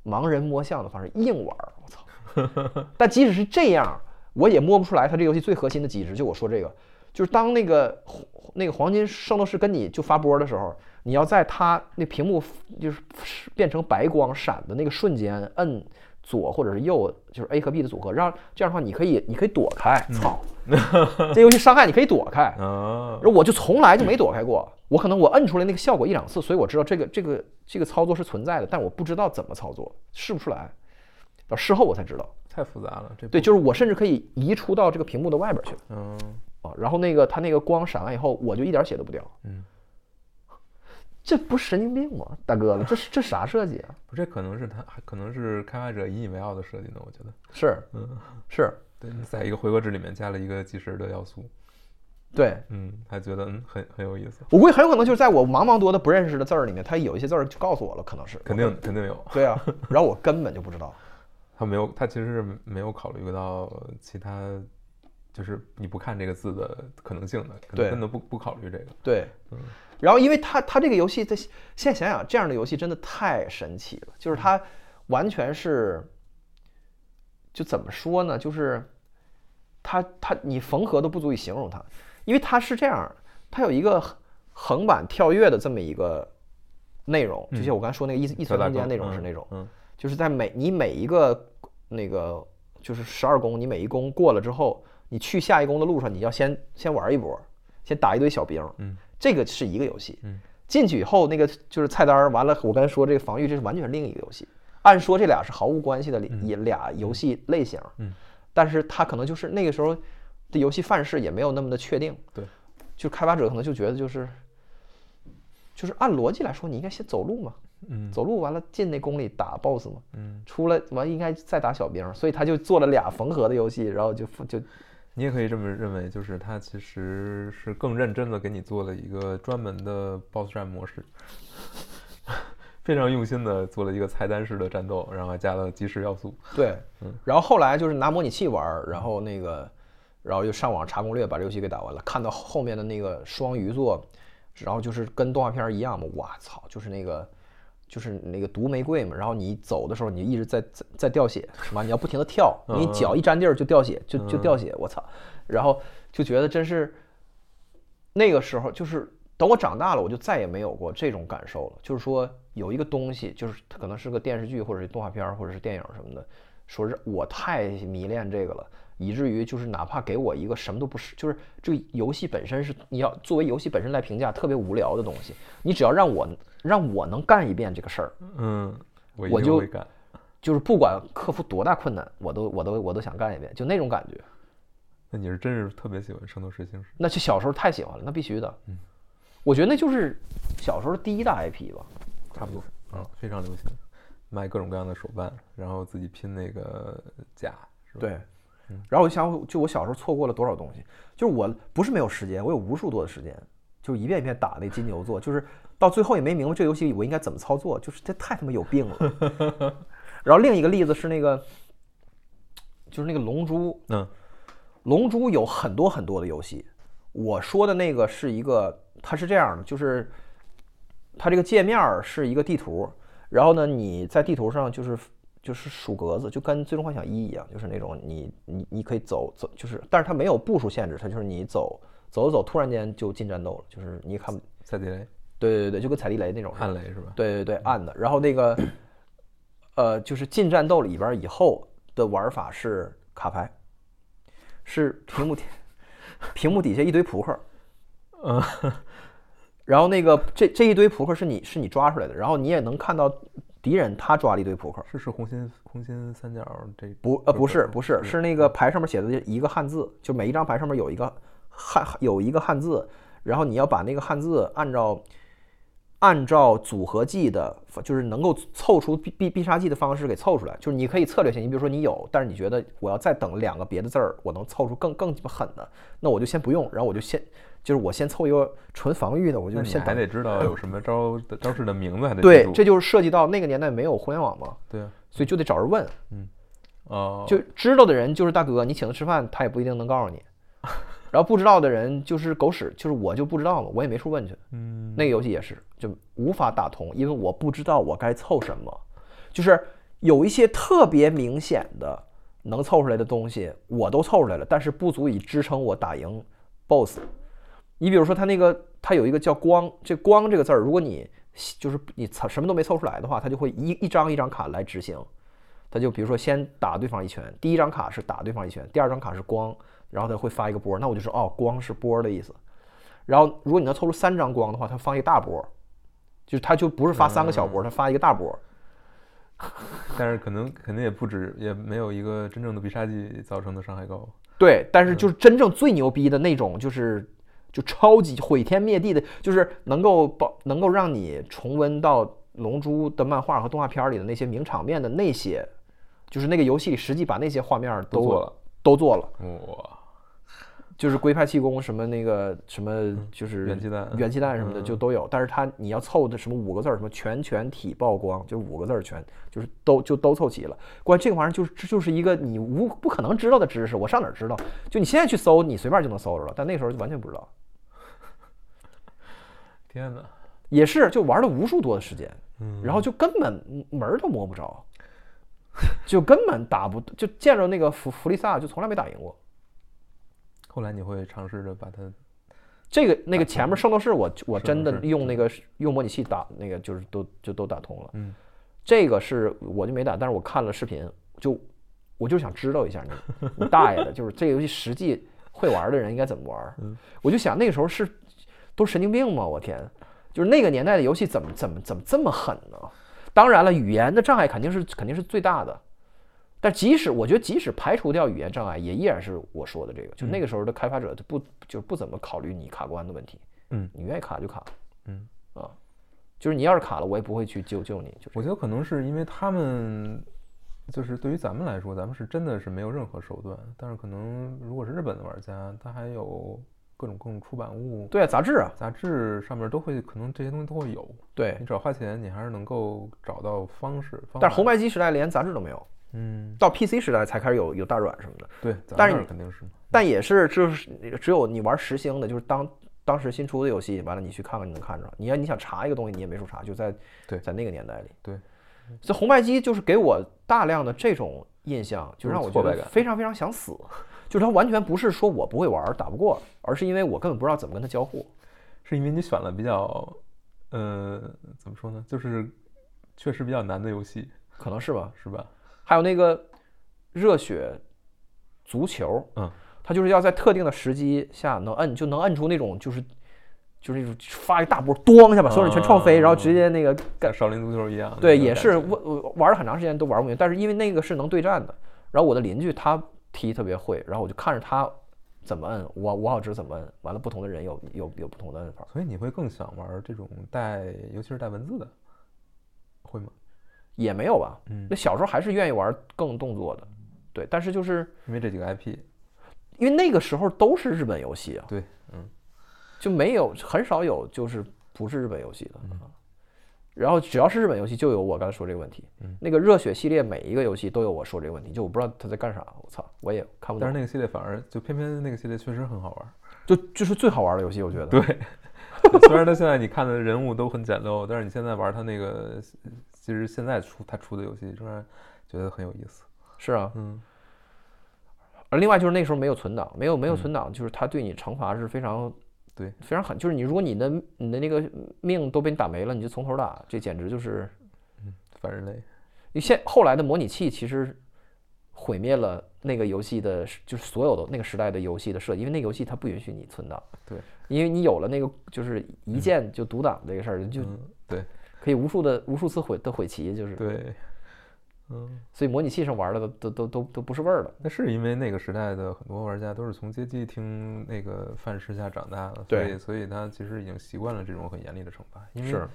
盲人摸象的方式硬玩儿，我操！[laughs] 但即使是这样，我也摸不出来它这游戏最核心的机制。就我说这个，就是当那个那个黄金圣斗士跟你就发波的时候，你要在它那屏幕就是变成白光闪的那个瞬间摁左或者是右，就是 A 和 B 的组合，让这样的话你可以你可以躲开。操，这游戏伤害你可以躲开，啊然后我就从来就没躲开过。我可能我摁出来那个效果一两次，所以我知道这个这个这个操作是存在的，但我不知道怎么操作，试不出来。到事后我才知道，太复杂了，这对，就是我甚至可以移出到这个屏幕的外边去嗯啊。然后那个它那个光闪完以后，我就一点血都不掉。嗯，[laughs] 这不是神经病吗，大哥？这是这啥设计啊？[laughs] 不，这可能是他，可能是开发者引以为傲的设计呢，我觉得。是，嗯 [laughs] 是，对，在一个回合制里面加了一个计时的要素，对嗯，他觉得嗯很很有意思，我估计很有可能就是在我茫茫多的不认识的字儿里面，他有一些字儿就告诉我了，可能是肯定肯定有。对啊，然后我根本就不知道。他没有，他其实是没有考虑到其他，就是你不看这个字的可能性的，可能对真的不不考虑这个。对嗯，然后因为它它这个游戏在现在想想，这样的游戏真的太神奇了，就是它完全是，就怎么说呢？就是它它你缝合都不足以形容它，因为它是这样，它有一个横横版跳跃的这么一个内容，就像我刚才说那个异异次元空间内容是那种，嗯就是在每你每一个那个就是十二宫，你每一宫过了之后，你去下一宫的路上，你要先先玩一波，先打一堆小兵，嗯，这个是一个游戏，嗯，进去以后那个就是菜单儿完了，我刚才说这个防御，这是完全另一个游戏。按说这俩是毫无关系的也俩游戏类型，嗯，但是它可能就是那个时候的游戏范式也没有那么的确定，对，就开发者可能就觉得就是就是按逻辑来说，你应该先走路嘛，嗯。走路完了进那宫里打 BOSS 嘛，嗯，出来完应该再打小兵，所以他就做了俩缝合的游戏，然后就就你也可以这么认为，就是他其实是更认真的给你做了一个专门的 BOSS 战模式，非常用心的做了一个菜单式的战斗，然后还加了即时要素。对嗯，然后后来就是拿模拟器玩儿，然后那个，然后又上网查攻略，把这游戏给打完了，看到后面的那个双鱼座，然后就是跟动画片儿一样嘛，我操，就是那个。就是那个毒玫瑰嘛，然后你走的时候，你一直在在在掉血，是吧？你要不停的跳，你脚一沾地儿就掉血，就就掉血，我操！然后就觉得真是那个时候，就是等我长大了，我就再也没有过这种感受了。就是说有一个东西，就是它可能是个电视剧或者是动画片儿或者是电影什么的，说是我太迷恋这个了，以至于就是哪怕给我一个什么都不是，就是这个游戏本身是你要作为游戏本身来评价特别无聊的东西，你只要让我让我能干一遍这个事儿，嗯，我我就会干。就是不管克服多大困难，我都我都我都想干一遍，就那种感觉。那你是真是特别喜欢《圣斗士星矢》？那就小时候太喜欢了，那必须的。嗯，我觉得那就是小时候的第一大 IP 吧。差不多，嗯，非常流行，卖各种各样的手办，然后自己拼那个甲，是吧？对，然后我就想，就我小时候错过了多少东西，就是我不是没有时间，我有无数多的时间，就是一遍一遍打那金牛座，就是到最后也没明白这个游戏我应该怎么操作，就是这太他妈有病了。[laughs] 然后另一个例子是那个，就是那个龙珠，嗯龙珠有很多很多的游戏，我说的那个是一个，它是这样的，就是它这个界面儿是一个地图，然后呢，你在地图上就是就是数格子，就跟《最终幻想一》一样，就是那种你你你可以走走，就是但是它没有步数限制，它就是你走走着走，突然间就进战斗了，就是你看，踩地雷、对对对，就跟踩地雷那种暗雷是吧？对对对，暗的。然后那个，呃，就是进战斗里边儿以后的玩法是卡牌，是屏幕底 [laughs] 屏幕底下一堆扑克，[laughs] 嗯，然后那个这这一堆扑克是你是你抓出来的，然后你也能看到敌人他抓了一堆扑克。是是红心红心三角这不呃不是不是是那个牌上面写的一个汉字，就每一张牌上面有一个汉有一个汉字，然后你要把那个汉字按照按照组合技的，就是能够凑出必必必杀技的方式给凑出来。就是你可以策略性，你比如说你有，但是你觉得我要再等两个别的字儿，我能凑出更更鸡巴狠的，那我就先不用，然后我就先就是我先凑一个纯防御的，我就先等。还得知道有什么招的招式的名字，还得对，这就是涉及到那个年代没有互联网嘛，对啊，所以就得找人问。嗯哦，就知道的人就是大哥，你请他吃饭，他也不一定能告诉你。[laughs] 然后不知道的人就是狗屎，就是我就不知道嘛，我也没处问去。嗯那个游戏也是，就无法打通，因为我不知道我该凑什么。就是有一些特别明显的能凑出来的东西，我都凑出来了，但是不足以支撑我打赢 BOSS。你比如说，它那个它有一个叫光，这光这个字儿，如果你就是你凑什么都没凑出来的话，它就会一一张一张卡来执行。他就比如说先打对方一拳，第一张卡是打对方一拳，第二张卡是光，然后他会发一个波，那我就说哦，光是波的意思。然后如果你能凑出三张光的话，他放一个大波，就是他就不是发三个小波，他发一个大波。[laughs] 但是可能肯定也不止，也没有一个真正的必杀技造成的伤害高。对，但是就是真正最牛逼的那种，就是就超级毁天灭地的，就是能够保能够让你重温到《龙珠》的漫画和动画片里的那些名场面的那些，就是那个游戏实际把那些画面都都做了，都做了，哇，就是龟派气功什么那个什么就是元气弹元气弹什么的嗯就都有，但是它你要凑的什么五个字儿，什么全全体曝光，就五个字儿全就是都就都凑齐了。关于这个玩意儿就是就是一个你无不可能知道的知识，我上哪儿知道？就你现在去搜，你随便就能搜着了，但那时候就完全不知道。[laughs] 天哪！也是就玩了无数多的时间，嗯然后就根本门儿都摸不着，就根本打不就见着那个弗弗利萨就从来没打赢过。后来你会尝试着把它，这个那个前面圣斗士我我是真的用那个用模拟器打那个就是都就都打通了。嗯，这个是我就没打，但是我看了视频，就我就想知道一下你你大爷的，就是这个游戏实际会玩的人应该怎么玩。嗯我就想那个时候是都神经病吗？我天，就是那个年代的游戏怎么怎么怎么这么狠呢？当然了，语言的障碍肯定是肯定是最大的。但即使我觉得，即使排除掉语言障碍，也依然是我说的这个，就那个时候的开发者就不就不怎么考虑你卡关的问题，嗯你愿意卡就卡，嗯啊，就是你要是卡了，我也不会去救救你，就是我觉得可能是因为他们，就是对于咱们来说，咱们是真的是没有任何手段，但是可能如果是日本的玩家，他还有各种各种出版物、对啊，杂志啊，杂志上面都会，可能这些东西都会有。对你，只要花钱，你还是能够找到方式。方但是红白机时代连杂志都没有，嗯，到 PC 时代才开始有有大软什么的，对，但是肯定是。但也是就是只有你玩实星的，就是当当时新出的游戏，完了你去看看，你能看着。你要你想查一个东西，你也没处查，就在对在那个年代里。对，所以红白机就是给我大量的这种印象，就就是让我觉得非常非常想死。就是它完全不是说我不会玩儿打不过，而是因为我根本不知道怎么跟它交互。是因为你选了比较，呃，怎么说呢？就是确实比较难的游戏，可能是吧。是吧？还有那个热血足球，嗯，它就是要在特定的时机下能摁，就能摁出那种就是就是那种发一大波，咣一下把所有人全撞飞，然后直接那个跟少林足球一样。对，也是感觉我我玩了很长时间都玩不明白，但是因为那个是能对战的，然后我的邻居他踢特别会，然后我就看着他怎么摁，我我好知怎么摁，完了不同的人有有有不同的摁法，所以你会更想玩这种带，尤其是带文字的，会吗？也没有吧？嗯那小时候还是愿意玩更动作的，对，但是就是因为这几个 IP，因为那个时候都是日本游戏啊，对，嗯，就没有很少有就是不是日本游戏的。啊然后只要是日本游戏，就有我刚才说这个问题。嗯那个热血系列每一个游戏都有我说这个问题，就我不知道他在干啥，我操，我也看不懂。但是那个系列反而就偏偏那个系列确实很好玩。就就是最好玩的游戏，我觉得。对，[laughs] 虽然他现在你看的人物都很简陋，但是你现在玩他那个，其实现在出他出的游戏，仍然觉得很有意思。是啊，嗯，而另外就是那时候没有存档，没有没有嗯。存档，就是他对你惩罚是非常对。非常狠，就是你如果你的你的那个命都被你打没了，你就从头打，这简直就是反人类。你现后来的模拟器其实毁灭了那个游戏的，就是所有的那个时代的游戏的设计，因为那个游戏它不允许你存档，对，因为你有了那个就是一键就读档这个事儿，就嗯，对可以无数的无数次毁的毁棋，就是对，嗯，所以模拟器上玩的都都都都都不是味儿了。那是因为那个时代的很多玩家都是从街机厅那个范式下长大的，所对以所以他其实已经习惯了这种很严厉的惩罚。因为是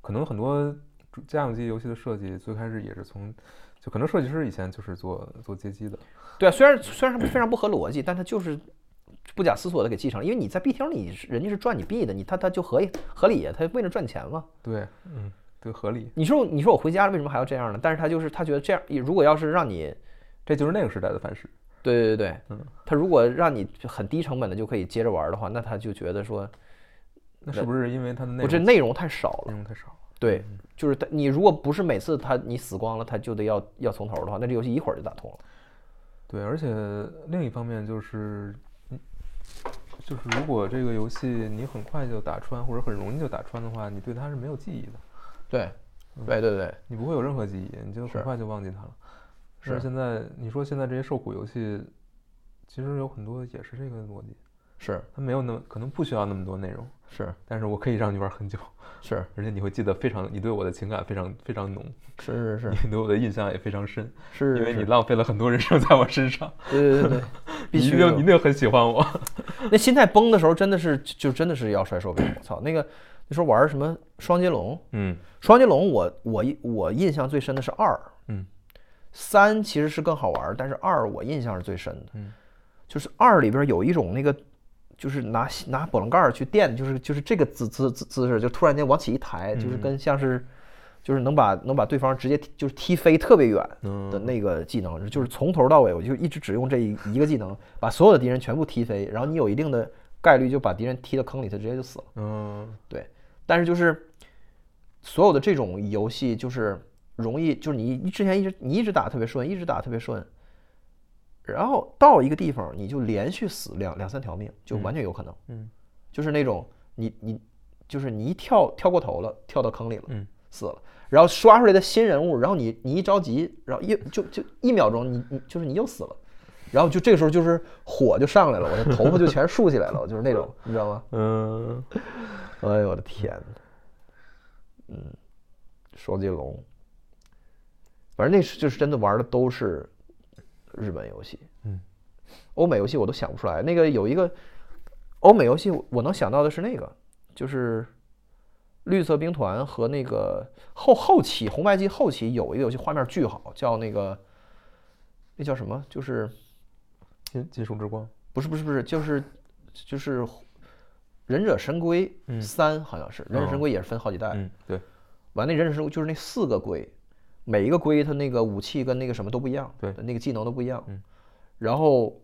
可能很多主家用机游戏的设计最开始也是从，就可能设计师以前就是做做街机的，对啊，虽然虽然非常不合逻辑，但他就是不假思索的给继承了，因为你在 B 厅里人家是赚你币的，你他他就合理合理呀，他为了赚钱嘛。对，嗯，对，合理，你说你说我回家了，为什么还要这样呢？但是他就是他觉得这样，如果要是让你这就是那个时代的范式。对对对对，嗯，他如果让你很低成本的就可以接着玩的话，那他就觉得说，那是不是因为他的内容内容太少了。内容太少了？对，就是他你如果不是每次他你死光了，他就得要要从头的话，那这游戏一会儿就打通了。对，而且另一方面就是，嗯，就是如果这个游戏你很快就打穿，或者很容易就打穿的话，你对它是没有记忆的，对，对对对，你不会有任何记忆，你就很快就忘记它了。是但现在你说现在这些受苦游戏，其实有很多也是这个逻辑，是。它没有那么可能不需要那么多内容，是。但是我可以让你玩很久，是。[laughs] 而且你会记得非常，你对我的情感非常非常浓，是是是。你对我的印象也非常深，是，因为你浪费了很多人生在我身上，对对对对，[laughs] 必须的定一定很喜欢我。[laughs] 那心态崩的时候，真的是就真的是要摔手柄。我 [clears throat] 操，那个那时候玩什么双截龙，嗯。双截龙我我印我印象最深的是二，嗯，三其实是更好玩，但是二我印象是最深的，嗯，就是二里边有一种那个。就是拿拿波棱盖儿去垫，就是就是这个姿姿姿姿势，就突然间往起一抬，就是嗯。跟像是，就是能把能把对方直接踢就是踢飞特别远的嗯。那个技能，就是从头到尾我就一直只用这一一个技能，把所有的敌人全部踢飞，然后你有一定的概率就把敌人踢到坑里，他直接就死了。嗯。对，但是就是所有的这种游戏就是容易，就是你你之前一直你一直打特别顺，一直打特别顺，然后到一个地方你就连续死两两三条命，就完全有可能。嗯就是那种你你就是你一跳跳过头了，跳到坑里了，嗯死了，然后刷出来的新人物，然后你你一着急，然后一就就一秒钟你你就是你又死了。然后就这个时候就是火就上来了，我的头发就全竖起来了，就是那种，你知道吗？嗯哎呦我的天呐，嗯，双截龙，反正那是就是真的玩的都是日本游戏，嗯，欧美游戏我都想不出来。那个有一个欧美游戏我能想到的是那个，就是绿色兵团和那个后后期红白机后期有一个游戏画面巨好，叫那个那叫什么？就是金金属之光。不是不是不是，就是就是忍者神龟三好像是忍者神龟也是分好几代，嗯，对，完那忍者神龟就是那四个龟，每一个龟它那个武器跟那个什么都不一样，对那个技能都不一样，嗯然后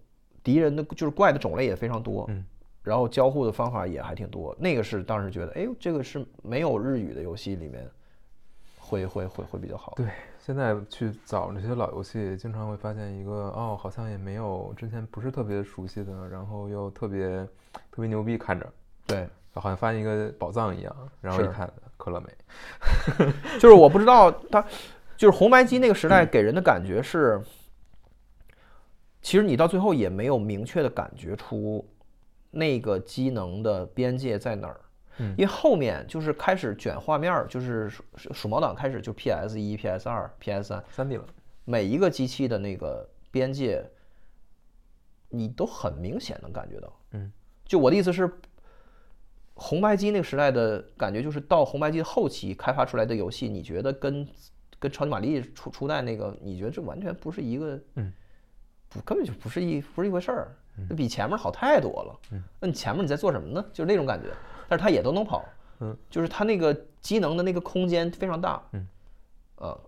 敌人的就是怪的种类也非常多，嗯然后交互的方法也还挺多，那个是当时觉得，哎呦，这个是没有日语的游戏里面会会会会比较好，对，现在去找那些老游戏，经常会发现一个哦，好像也没有之前不是特别熟悉的，然后又特别特别牛逼，看着对，好像发现一个宝藏一样。然后一看，可乐美。[laughs] 就是我不知道它，就是红白机那个时代给人的感觉是，其实你到最后也没有明确的感觉出那个机能的边界在哪儿。嗯因为后面就是开始卷画面儿，就是鼠鼠鼠毛党开始就 PS 一、PS 二、PS 三，三 D 了，每一个机器的那个边界，你都很明显能感觉到。嗯，就我的意思是，红白机那个时代的感觉，就是到红白机后期开发出来的游戏，你觉得跟跟超级玛丽初初代那个，你觉得这完全不是一个，嗯，不根本就不是一不是一回事儿，那比前面好太多了。嗯，那你前面你在做什么呢？就是那种感觉，但是它也都能跑。嗯，就是它那个机能的那个空间非常大。嗯，呃，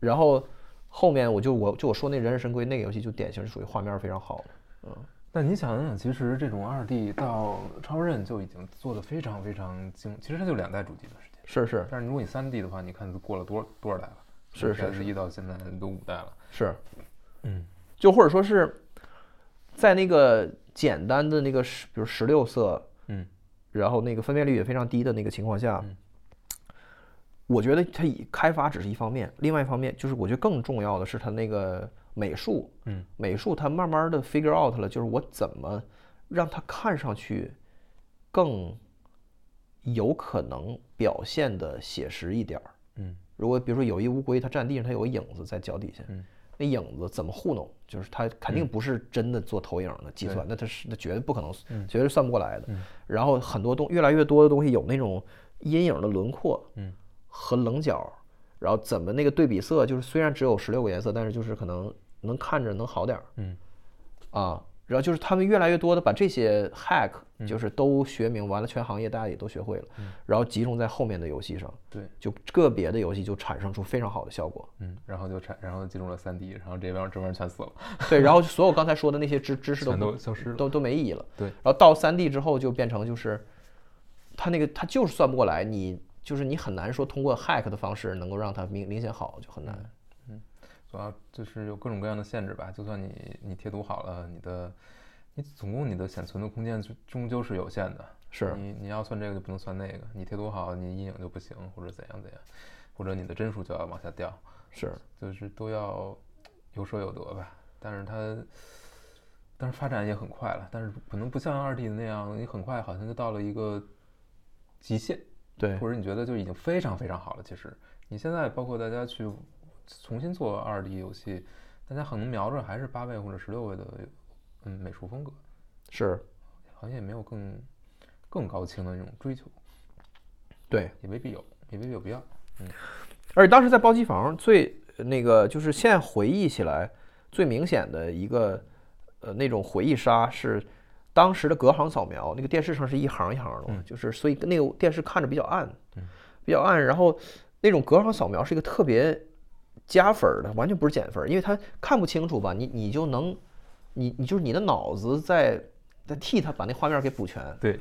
然后后面我就我就我说那人人神龟那个游戏就典型是属于画面非常好的。但你想想，其实这种二 D 到超任就已经做的非常非常精，其实它就两代主机的时间。是是但是如果你三 D 的话，你看过了多多少代了？是是 PS 一到现在都五代了。是，嗯，就或者说是在那个简单的那个十，比如十六色，嗯，然后那个分辨率也非常低的那个情况下，嗯我觉得它以开发只是一方面，另外一方面就是我觉得更重要的是它那个美术，嗯，美术它慢慢的 figure out 了，就是我怎么让它看上去更有可能表现的写实一点儿。嗯，如果比如说有一乌龟，它站地上，它有个影子在脚底下，嗯，那影子怎么糊弄？就是它肯定不是真的做投影的计算，那它是那绝对不可能，绝对算不过来的。嗯然后很多东越来越多的东西有那种阴影的轮廓，嗯，和棱角，然后怎么那个对比色，就是虽然只有十六个颜色，但是就是可能能看着能好点儿，嗯，啊，然后就是他们越来越多的把这些 hack 嗯就是都学明，完了全行业大家也都学会了，然后集中在后面的游戏上，对，就个别的游戏就产生出非常好的效果。嗯，然后就产，然后进入了三 D，然后这边这边全死了，对，然后所有刚才说的那些知知识都都消失了。都都没意义了。对然后到三 D 之后就变成就是，它那个它就是算不过来，你就是你很难说通过 hack 的方式能够让它明明显好，就很难。主要就是有各种各样的限制吧。就算你你贴图好了，你的你总共你的显存的空间就终究是有限的。是你你要算这个就不能算那个，你贴图好，你阴影就不行，或者怎样怎样，或者你的帧数就要往下掉，是，就是都要有舍有得吧。但是它，但是发展也很快了，但是可能不像二 D 的那样，你很快好像就到了一个极限，对或者你觉得就已经非常非常好了。其实你现在包括大家去重新做二 D 游戏，大家可能瞄着还是八位或者十六位的嗯美术风格，是，好像也没有更更高清的那种追求，对。也未必有，也未必有必要。嗯 [laughs] 而且当时在包机房最那个就是现在回忆起来最明显的一个呃那种回忆杀是当时的隔行扫描，那个电视上是一行一行的嘛，就是所以那个电视看着比较暗，比较暗，然后那种隔行扫描是一个特别加分儿的，完全不是减分儿，因为他看不清楚吧，你你就能你你就是你的脑子在在替他把那画面给补全，对，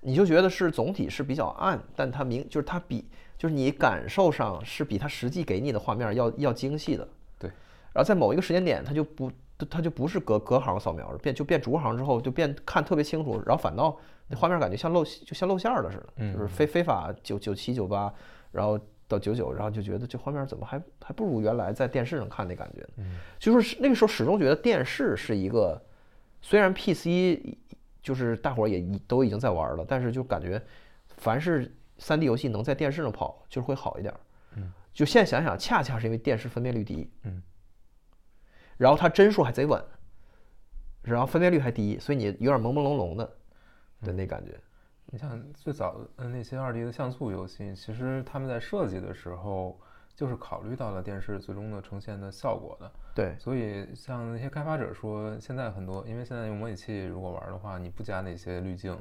你就觉得是总体是比较暗，但它明就是它比就是你感受上是比它实际给你的画面要要精细的。对，然后在某一个时间点，它就不它就不是隔隔行扫描了，变就变逐行之后就变看特别清楚，然后反倒那画面感觉像露就像露馅儿了似的，就是非非法九九七九八，然后到九九，然后就觉得这画面怎么还还不如原来在电视上看那感觉。嗯，就是那个时候始终觉得电视是一个，虽然 PC 就是大伙儿也已都已经在玩了，但是就感觉凡是 3D 游戏能在电视上跑，就是会好一点。嗯，就现在想想，恰恰是因为电视分辨率低，嗯，然后它帧数还贼稳，然后分辨率还低，所以你有点朦朦胧胧的的那感觉。你像最早的那些二 D 的像素游戏，其实他们在设计的时候就是考虑到了电视最终的呈现的效果的。对，所以像那些开发者说，现在很多，因为现在用模拟器如果玩的话，你不加那些滤镜，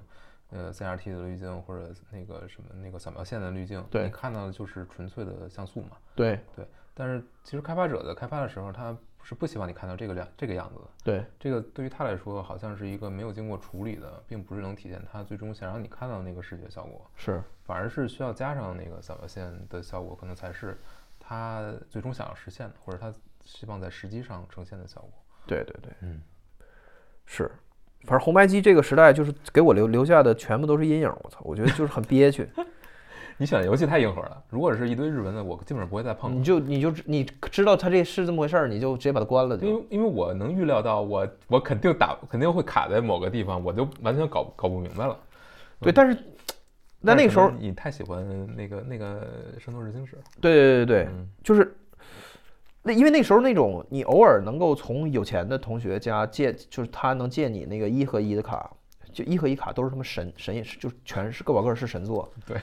呃，CRT 的滤镜或者那个什么那个扫描线的滤镜，你看到的就是纯粹的像素嘛。对，对，但是其实开发者在开发的时候，他是不希望你看到这个样这个样子的。对，这个对于他来说，好像是一个没有经过处理的，并不是能体现他最终想让你看到的那个视觉效果，是，反而是需要加上那个扫描线的效果，可能才是他最终想要实现的，或者他希望在实际上呈现的效果。对对对，嗯，是。反正红白机这个时代，就是给我留留下的全部都是阴影。我操，我觉得就是很憋屈。[laughs] 你选的游戏太硬核了，如果是一堆日文的，我基本上不会再碰你。就你就你知道它这是这么回事儿，你就直接把它关了就。因为因为我能预料到我我肯定打肯定会卡在某个地方，我就完全搞搞不明白了。对，但是那那个时候你太喜欢那个那个《圣斗士星矢》，对对对对，嗯就是那因为那时候那种你偶尔能够从有钱的同学家借，就是他能借你那个一和一的卡，就一和一卡都是他妈神神，也是就全是个把个儿是神作。对，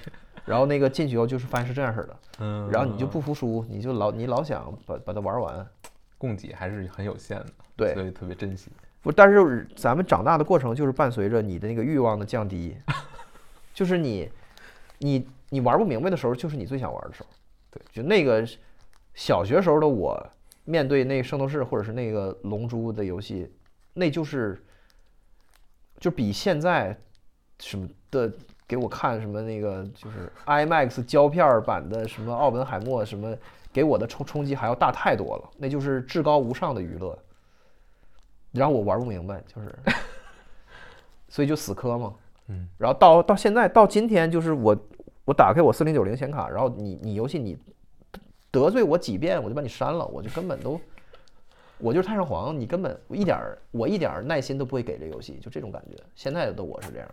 然后那个进去以后就是发现是这样式的，嗯然后你就不服输，你就老你老想把把它玩完。供给还是很有限的，对所以特别珍惜。不，但是咱们长大的过程就是伴随着你的那个欲望的降低，[laughs] 就是你，你你玩不明白的时候，就是你最想玩的时候。对，就那个小学时候的我，面对那个圣斗士或者是那个龙珠的游戏，那就是就比现在什么的给我看什么那个就是 IMAX 胶片儿版的什么奥本海默什么，给我的冲冲击还要大太多了，那就是至高无上的娱乐。然后我玩不明白，就是，[laughs] 所以就死磕嘛。嗯，然后到到现在到今天，就是我我打开我四零九零显卡，然后你你游戏你得罪我几遍，我就把你删了，我就根本都，我就是太上皇，你根本一点儿我一点儿耐心都不会给这游戏，就这种感觉。现在的我是这样，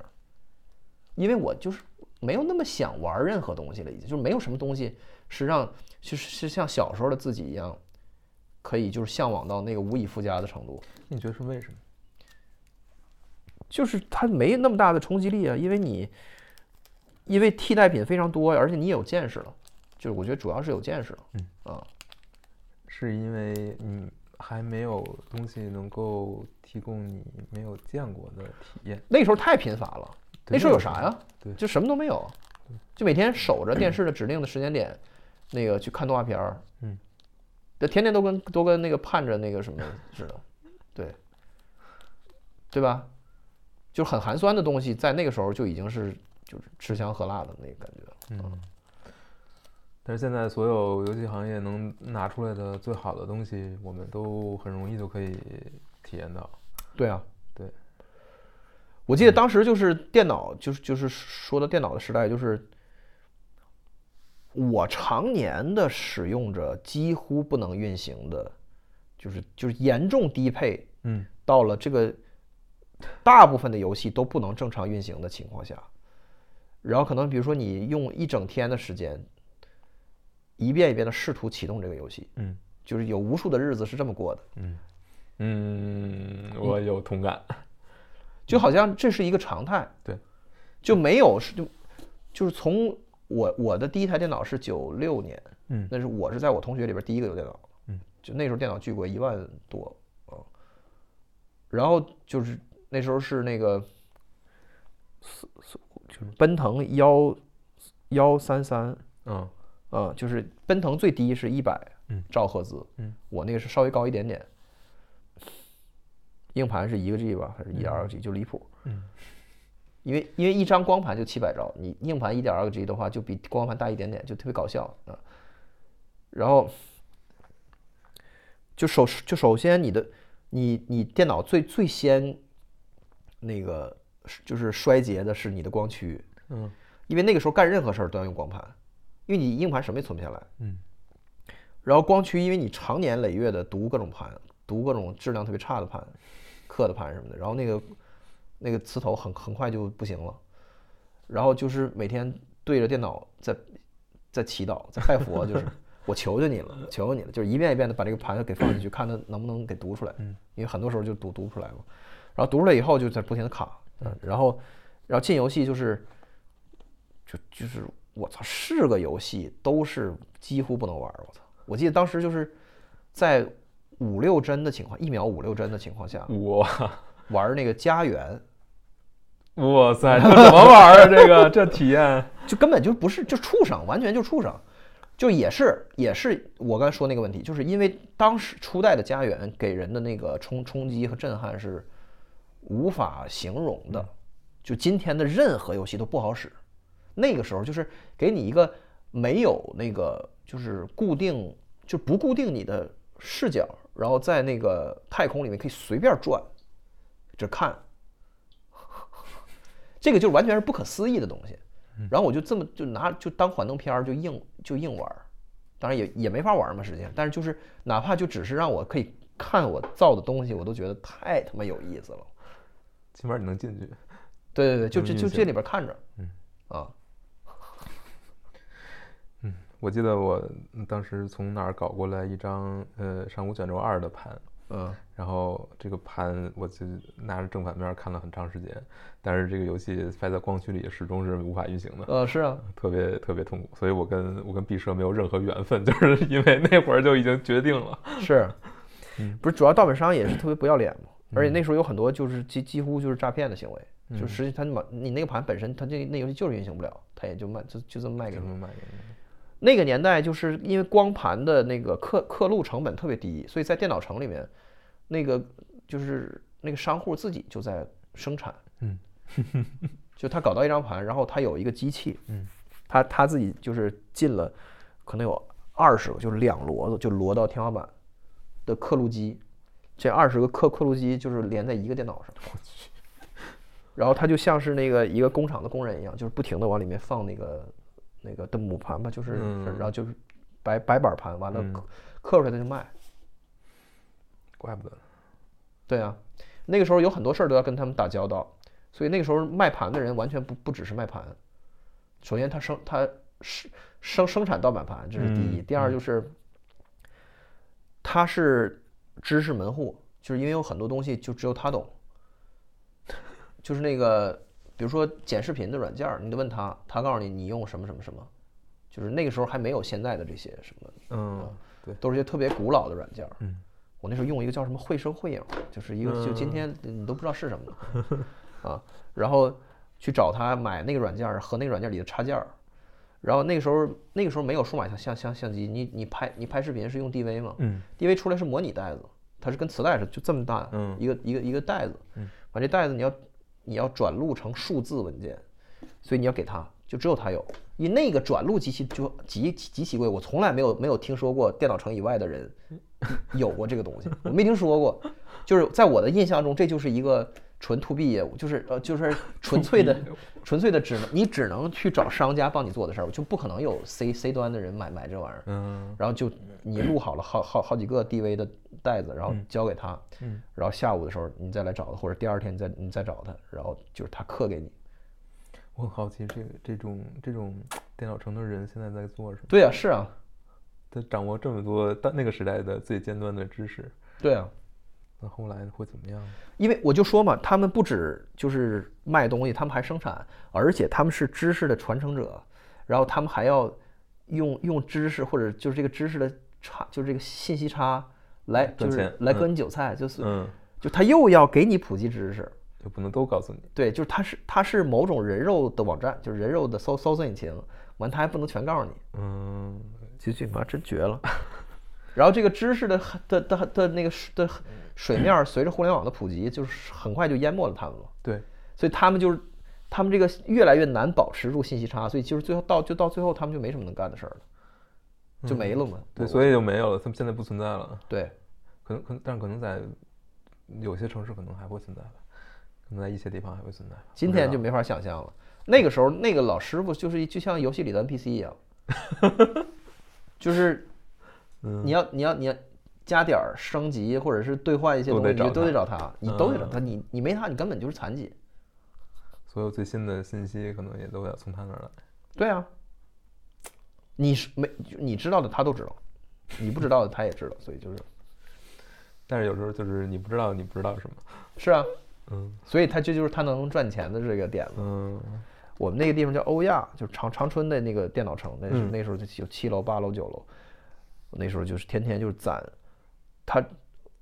因为我就是没有那么想玩任何东西了，已经就是没有什么东西是让就是是像小时候的自己一样，可以就是向往到那个无以复加的程度。你觉得是为什么？就是它没那么大的冲击力啊，因为你因为替代品非常多，而且你也有见识了，就是我觉得主要是有见识了，嗯啊，是因为你还没有东西能够提供你没有见过的体验。那时候太贫乏了，那时候有啥呀？对就什么都没有，就每天守着电视的指定的时间点，那个去看动画片儿，嗯，这天天都跟都跟那个盼着那个什么似的，对，对吧？就很寒酸的东西，在那个时候就已经是就是吃香喝辣的那个感觉了。嗯，但是现在所有游戏行业能拿出来的最好的东西，我们都很容易就可以体验到。对啊，对，我记得当时就是电脑，就是就是说到电脑的时代，就是我常年的使用着几乎不能运行的就是就是严重低配嗯。到了这个大部分的游戏都不能正常运行的情况下，然后可能比如说你用一整天的时间，一遍一遍的试图启动这个游戏，嗯。就是有无数的日子是这么过的，嗯。嗯，我有同感。就好像这是一个常态，对，就没有是就就是从我我的第一台电脑是九六年，嗯。那是我是在我同学里边第一个有电脑，嗯，就那时候电脑巨贵，一万多啊，然后就是那时候是那个就是奔腾幺幺三三嗯啊，就是奔腾最低是一百嗯兆赫兹，嗯，我那个是稍微高一点点，硬盘是一个 G 吧，还是一点二个 G，就离谱。嗯，因为因为一张光盘就七百兆，你硬盘一点二个 G 的话，就比光盘大一点点，就特别搞笑啊。然后就首就首先你的你你电脑最最先那个就是衰竭的是你的光驱，嗯因为那个时候干任何事儿都要用光盘，因为你硬盘什么也存不下来。嗯。然后光驱，因为你常年累月的读各种盘，读各种质量特别差的盘，刻的盘什么的，然后那个那个磁头很很快就不行了，然后就是每天对着电脑在在祈祷，在拜佛，就是 [laughs] 我求求你了，求求你了，就是一遍一遍的把这个盘给放进去，看它能不能给读出来，因为很多时候就读读不出来嘛，然后读出来以后就在不停的卡，嗯，然后然后进游戏就是就就是我操，是个游戏都是几乎不能玩儿，我操！我记得当时就是在五六帧的情况，一秒五六帧的情况下我玩儿那个家园，哇塞，这怎么玩啊？这个这体验，[laughs] 就根本就不是就畜生，完全就畜生，就也是也是我刚才说那个问题，就是因为当时初代的家园给人的那个冲冲击和震撼是无法形容的，就今天的任何游戏都不好使。那个时候就是给你一个没有那个就是固定就不固定你的视角，然后在那个太空里面可以随便转，这看，[laughs] 这个就完全是不可思议的东西。然后我就这么就拿就当幻灯片儿就硬就硬玩儿，当然也也没法玩儿嘛，实际上，但是就是哪怕就只是让我可以看我造的东西，我都觉得太他妈有意思了。起码你能进去。对对对，就就就这里边看着，嗯。啊，我记得我当时从哪儿搞过来一张呃《上古卷轴二》的盘，嗯然后这个盘我就拿着正反面看了很长时间，但是这个游戏放在光驱里始终是无法运行的，呃是啊，特别特别痛苦，所以我跟我跟毕设没有任何缘分，[laughs] 就是因为那会儿就已经决定了。是 [laughs] 嗯，不是主要盗版商也是特别不要脸嘛，而且那时候有很多就是几几乎就是诈骗的行为，就实际他把你那个盘本身他这那游戏就是运行不了，他也就卖就就这么卖给你。那个年代就是因为光盘的那个刻刻录成本特别低，所以在电脑城里面，那个就是那个商户自己就在生产，嗯，就他搞到一张盘，然后他有一个机器，嗯，他他自己就是进了可能有二十个，就是两摞子就摞到天花板的刻录机，这二十个刻刻录机就是连在一个电脑上，我去，然后他就像是那个一个工厂的工人一样，就是不停的往里面放那个那个的母盘吧，就是、嗯然后就是白白板盘，完了嗯刻刻出来他就卖。怪不得。对啊，那个时候有很多事儿都要跟他们打交道，所以那个时候卖盘的人完全不不只是卖盘。首先，他生他生生生产盗版盘，这是第一；嗯第二就是他是知识门户，就是因为有很多东西就只有他懂。就是那个，比如说剪视频的软件儿，你得问他，他告诉你你用什么什么什么，就是那个时候还没有现在的这些什么嗯，对，都是一些特别古老的软件。嗯，我那时候用一个叫什么绘声绘影，就是一个就今天你都不知道是什么的啊，然后去找他买那个软件儿和那个软件里的插件儿，然后那个时候那个时候没有数码相相相相机，你你拍你拍视频是用 DV 嘛嗯？DV 出来是模拟袋子，它是跟磁带似的，就这么大，嗯一个一个一个袋子，嗯，把这袋子你要你要转录成数字文件，所以你要给他，就只有他有。你那个转录机器就极极其贵，我从来没有没有听说过电脑城以外的人有过这个东西，我没听说过。就是在我的印象中，这就是一个纯 to B 业务，就是呃就是 [laughs] 纯粹的纯粹的只能你只能去找商家帮你做的事儿，就不可能有 C C 端的人买买这玩意儿。嗯然后就你录好了好好好几个 DV 的袋子，然后交给他，嗯然后下午的时候你再来找他，或者第二天你再你再找他，然后就是他刻给你。我很好奇，这个这种这种电脑城的人现在在做什么？对啊，是啊，他掌握这么多当那个时代的最尖端的知识，对啊，那后来会怎么样？因为我就说嘛，他们不止就是卖东西，他们还生产，而且他们是知识的传承者，然后他们还要用用知识或者就是这个知识的差，就是这个信息差来就是来割你韭菜，就是嗯，就他又要给你普及知识，就不能都告诉你。对，就是他是他是某种人肉的网站，就是人肉的搜搜索引擎，完他还不能全告诉你，嗯，这句妈真绝了。[laughs] 然后这个知识的的的的那个水的水面随着互联网的普及，就是很快就淹没了他们了。对，所以他们就是他们这个越来越难保持住信息差，所以就是最后到就到最后他们就没什么能干的事儿了，就没了嘛。对，所以就没有了，他们现在不存在了。对可能可能，但是可能在有些城市可能还会存在吧，可能在一些地方还会存在今天就没法想象了。那个时候那个老师傅就是就像游戏里的 NPC 一样，[laughs] 就是嗯你要你要你要加点儿升级或者是兑换一些东西，你都得找他你都得找嗯他，你你没他，你根本就是残疾。所有最新的信息可能也都要从他那儿来。对啊，你是没你知道的他都知道，你不知道的他也知道，所以就是 [laughs] 但是有时候就是你不知道你不知道什么。是啊，嗯所以他这就是他能赚钱的这个点子。嗯我们那个地方叫欧亚，就是长长春的那个电脑城，那那时候就有七楼、八楼、九楼，那时候就是天天就是攒，他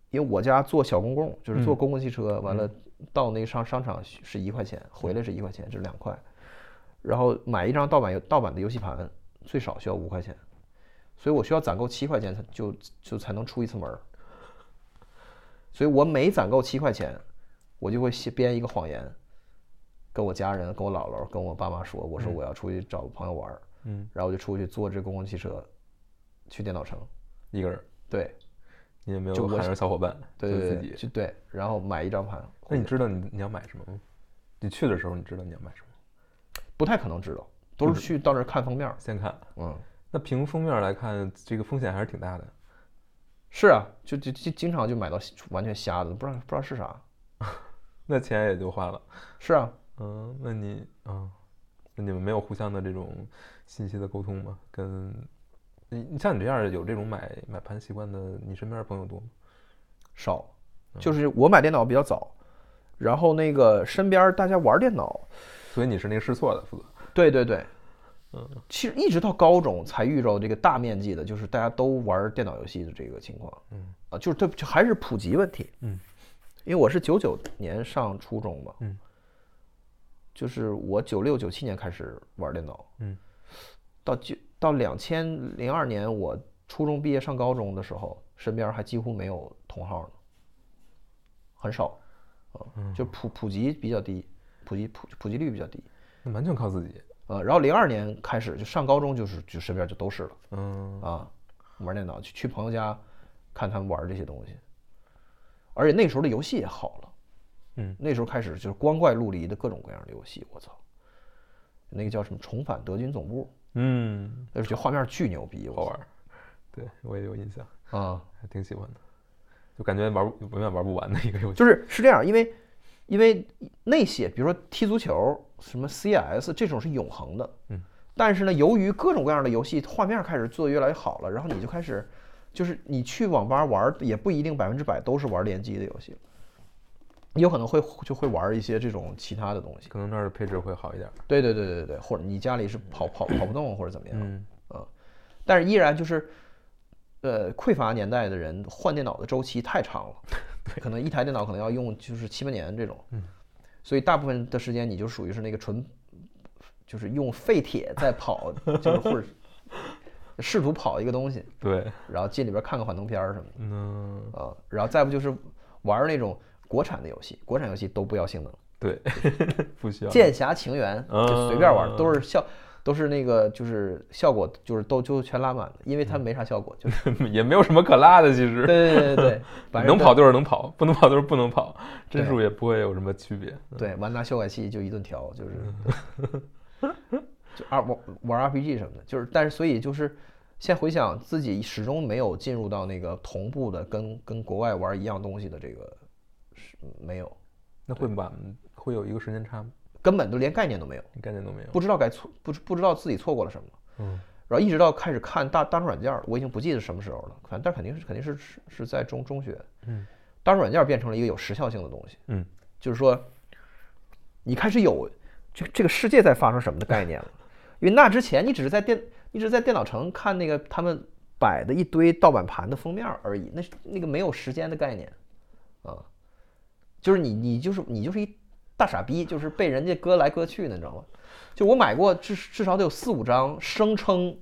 因为我家坐小公共，就是坐嗯。公共汽车，完了到那个商商场是一块钱，回来是一块钱，就是两块，然后买一张盗版游盗版的游戏盘最少需要五块钱，所以我需要攒够七块钱才就就才能出一次门儿，所以我每攒够七块钱，我就会写编一个谎言。跟我家人、跟我姥姥、跟我爸妈说，我说我要出去找个朋友玩儿，嗯，然后我就出去坐这公共汽车去电脑城，一个人，对你也没有喊上小伙伴，对对对，就自己。就对，然后买一张盘，那你知道你你要买什么吗？你去的时候你知道你要买什么？不太可能知道，都是去到那儿看封面儿，先看。嗯，那凭封面来看，这个风险还是挺大的。是啊，就就就经常就买到完全瞎的，不知道不知道是啥，[laughs] 那钱也就花了。是啊，嗯，那你啊，那你们没有互相的这种信息的沟通吗？跟你你像你这样有这种买买盘习惯的，你身边的朋友多吗？少，就是我买电脑比较早，然后那个身边大家玩电脑，所以你是那个试错的负责。对对对，嗯，其实一直到高中才遇到这个大面积的，就是大家都玩电脑游戏的这个情况。嗯，啊，就是对就还是普及问题。嗯，因为我是九九年上初中嘛。嗯，就是我九六九七年开始玩电脑。嗯，到九到两千零二年我初中毕业上高中的时候，身边还几乎没有同号呢，很少。啊，就普普及比较低，普及普普及率比较低。那完全靠自己。呃，然后零二年开始就上高中，就是就身边就都是了嗯啊，玩电脑去去朋友家看他们玩这些东西，而且那时候的游戏也好了，嗯，那时候开始就是光怪陆离的各种各样的游戏，我操，那个叫什么《重返德军总部嗯》，，那时候觉得画面巨牛逼，我好玩儿。对我也有印象，啊，还挺喜欢的，就感觉玩不永远玩不完的一个游戏。就是是这样，因为因为那些比如说踢足球、什么 CS 这种是永恒的，嗯，但是呢，由于各种各样的游戏画面开始做得越来越好了，然后你就开始，就是你去网吧玩儿也不一定百分之百都是玩联机的游戏，你有可能会就会玩一些这种其他的东西。可能那儿的配置会好一点儿。对对对对对，或者你家里是跑跑跑不动或者怎么样，嗯。但是依然就是，呃，匮乏年代的人换电脑的周期太长了，[laughs] 可能一台电脑可能要用就是七八年这种，嗯，所以大部分的时间你就属于是那个纯，就是用废铁在跑，就是或者 [laughs] 试图跑一个东西，对，然后进里边看个幻灯片儿什么嗯，的啊，然后再不就是玩那种国产的游戏，国产游戏都不要性能，对，[laughs] 不需要。剑侠情缘就随便玩，嗯都是效都是那个就是效果就是都就全拉满了，因为它没啥效果，就是 [laughs] 也没有什么可拉的，其实。对对对 [laughs] 对能跑就是能跑，不能跑就是不能跑，帧数也不会有什么区别。对，完拿修改器就一顿调，就是就二玩玩 RPG 什么的，就是但是所以就是现在回想自己始终没有进入到那个同步的跟跟国外玩一样东西的这个是没有，那会晚会有一个时间差吗？根本都连概念都没有，概念都没有，不知道该错不知不知道自己错过了什么。嗯，然后一直到开始看大大众软件儿，我已经不记得什么时候了，反正但肯定是肯定是是是在中中学，嗯，大众软件儿变成了一个有时效性的东西，嗯，就是说你开始有这这个世界在发生什么的概念了，因为那之前你只是在电你只是在电脑城看那个他们摆的一堆盗版盘的封面而已，那是那个没有时间的概念，啊，就是你你就是你就是一大傻逼，就是被人家割来割去的，你知道吗？就我买过至至少得有四五张，声称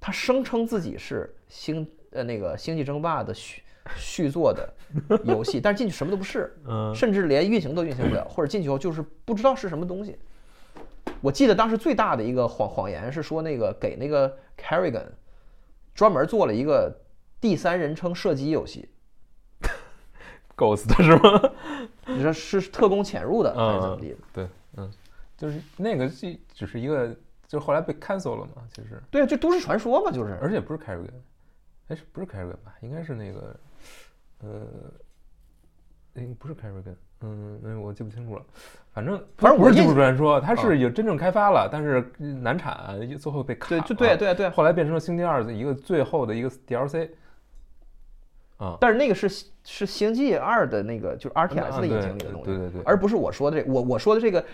他声称自己是星呃那个星际争霸的续续作的游戏，但是进去什么都不是，嗯甚至连运行都运行不了，或者进去后就是不知道是什么东西。我记得当时最大的一个谎谎言是说那个给那个 Carrigan 专门做了一个第三人称射击游戏，Ghost 是吗？你说是特工潜入的还是怎么地的？对，嗯，就是那个剧只是一个，就是后来被 cancel 了嘛，其实，对啊，就都市传说嘛，就是。而且不是 Carrigan，哎，是不是 Carrigan 吧？应该是那个，呃，应不是 Carrigan，嗯，那我记不清楚了。反正不是技反正我印术传说，它啊是有真正开发了，但是难产，最后被卡对，了。就对对对，后来变成了星际二的一个最后的一个 DLC。啊，但是那个是是星际二的那个就是 RTS 啊的引擎里的东西，对对对，而不是我说的这我我说的这个，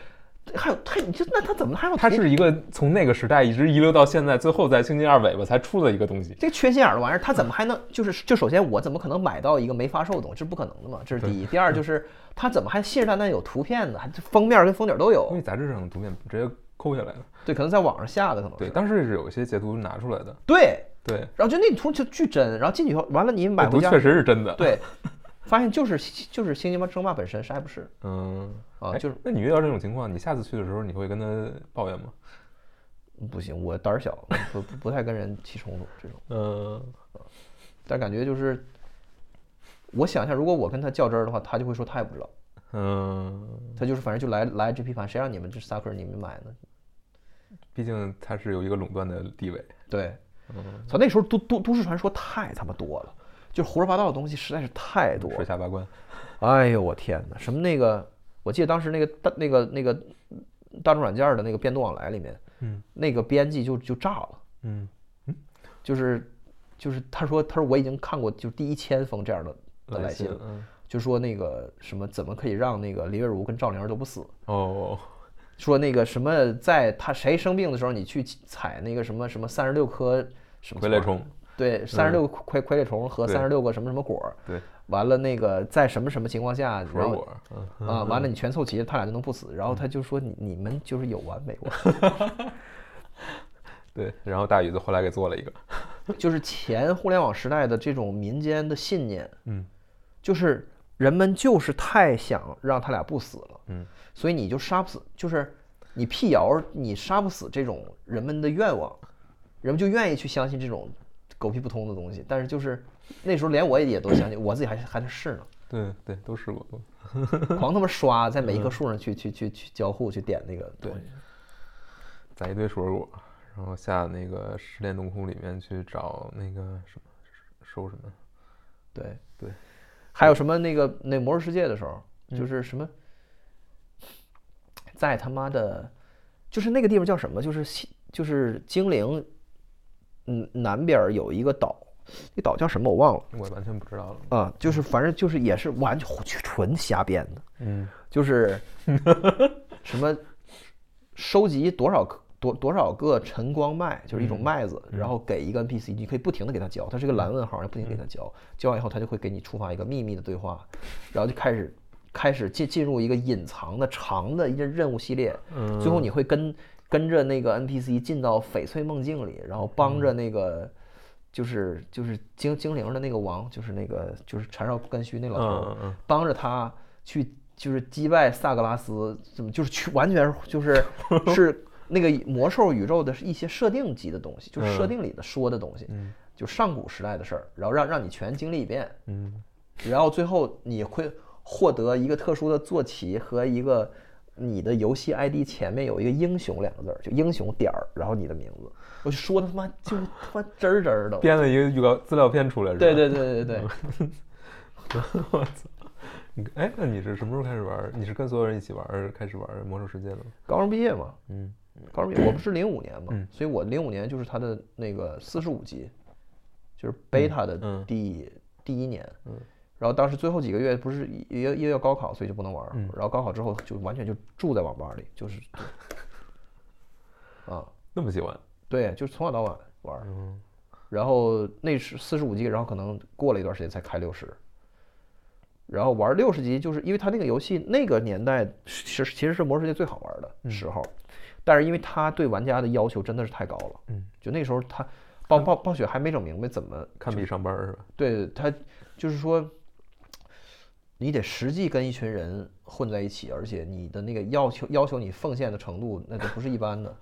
还有他你这那他怎么还有图它是一个从那个时代一直遗留到现在，最后在星际二尾巴才出的一个东西。这个缺心眼儿的玩意儿，他怎么还能就是就首先我怎么可能买到一个没发售的东西？这是不可能的嘛，这是第一。第二就是他怎么还信誓旦旦有图片呢？还封面跟封底都有因为，杂志上的图片直接抠下来了。对，可能在网上下的可能对，是当时是有一些截图拿出来的。对，对，然后就那图就巨真，然后进去以后完了你买回家确实是真的。，对，发现就是就是星际争霸本身啥也不是嗯，啊，哎就是那你遇到这种情况，你下次去的时候，你会跟他抱怨吗？不行，我胆儿小，不不不太跟人起冲突这种。嗯，但感觉就是，我想一下，如果我跟他较真儿的话，他就会说他也不知道，嗯，他就是反正就来来这批盘，谁让你们这萨克你们买呢？毕竟他是有一个垄断的地位。对，嗯，操，那时候都都都市传说太他妈多了，就是胡说八道的东西实在是太多了。水下八关。哎呦我天哪，什么那个，我记得当时那个大那个那个大众软件的那个变动往来里面，嗯那个编辑就就炸了。嗯，就是就是他说他说我已经看过就第一千封这样的的来信了，嗯，就说那个什么怎么可以让那个林月如跟赵灵儿都不死？哦，说那个什么在他谁生病的时候你去采那个什么什么三十六颗什么傀儡虫，对，三十六个傀傀儡虫和三十六个什么什么果儿，对，完了那个在什么什么情况下，然后水果，嗯啊，完了你全凑齐了，他俩就能不死。然后他就说你你们就是有完没完。[laughs] 对，然后大宇子后来给做了一个，[laughs] 就是前互联网时代的这种民间的信念，嗯。就是人们就是太想让他俩不死了，嗯，所以你就杀不死，就是你辟谣你杀不死这种人们的愿望，人们就愿意去相信这种狗屁不通的东西。但是就是那时候连我也都相信，我自己还还是试呢，对对，都试过，狂他妈刷，在每一棵树上去去去去交互去点那个东西。采一堆水果，然后下那个失恋洞窟里面去找那个什么收什么，对。对，还有什么那个那魔兽世界的时候，就是什么，在他妈的，就是那个地方叫什么？就是西就是精灵，嗯，南边有一个岛，那岛叫什么？我忘了。我完全不知道了。啊，就是反正就是也是完全纯瞎编的，嗯。就是什么收集多少颗多多少个晨光麦，就是一种麦子，然后给一个 NPC，你可以不停的给他教，它是一个蓝问号，然后不停给他教，教完以后他就会给你触发一个秘密的对话，然后就开始开始进进入一个隐藏的长的一个任务系列，嗯。最后你会跟跟着那个 NPC 进到翡翠梦境里，然后帮着那个。就是就是精精灵的那个王，就是那个就是缠绕根须那老头帮着他去就是击败萨格拉斯，怎么就是去完全就是是 [laughs] 那个魔兽宇宙的是一些设定级的东西，就是设嗯定里的说的东西，嗯就上古时代的事儿，然后让让你全经历一遍，嗯然后最后你会获得一个特殊的坐骑和一个你的游戏 ID 前面有一个英雄两个字儿，就英雄点儿，然后你的名字，我就说的他妈就是他妈真儿真儿的。编了一个预告资料片出来是吧？对对对对对对，你 [laughs] 哎，那你是什么时候开始玩？你是跟所有人一起玩开始玩魔兽世界的吗？高中毕业嘛，嗯高中毕业我不是零五年嘛，嗯所以我零五年就是他的那个四十五级，就是 beta 的嗯第、第一年。嗯然后当时最后几个月不是一月一月要高考，所以就不能玩。嗯然后高考之后就完全就住在网吧里，就是 [laughs] 啊，那么喜欢？对，就是从早到晚玩。嗯然后那是四十五级，然后可能过了一段时间才开六十。然后玩六十级，就是因为它那个游戏那个年代是其实是魔兽世界最好玩的时候，但是因为他对玩家的要求真的是太高了，嗯，就那时候他暴暴暴雪还没整明白怎么看比上班是吧？对他就是说，你得实际跟一群人混在一起，而且你的那个要求要求你奉献的程度，那都不是一般的。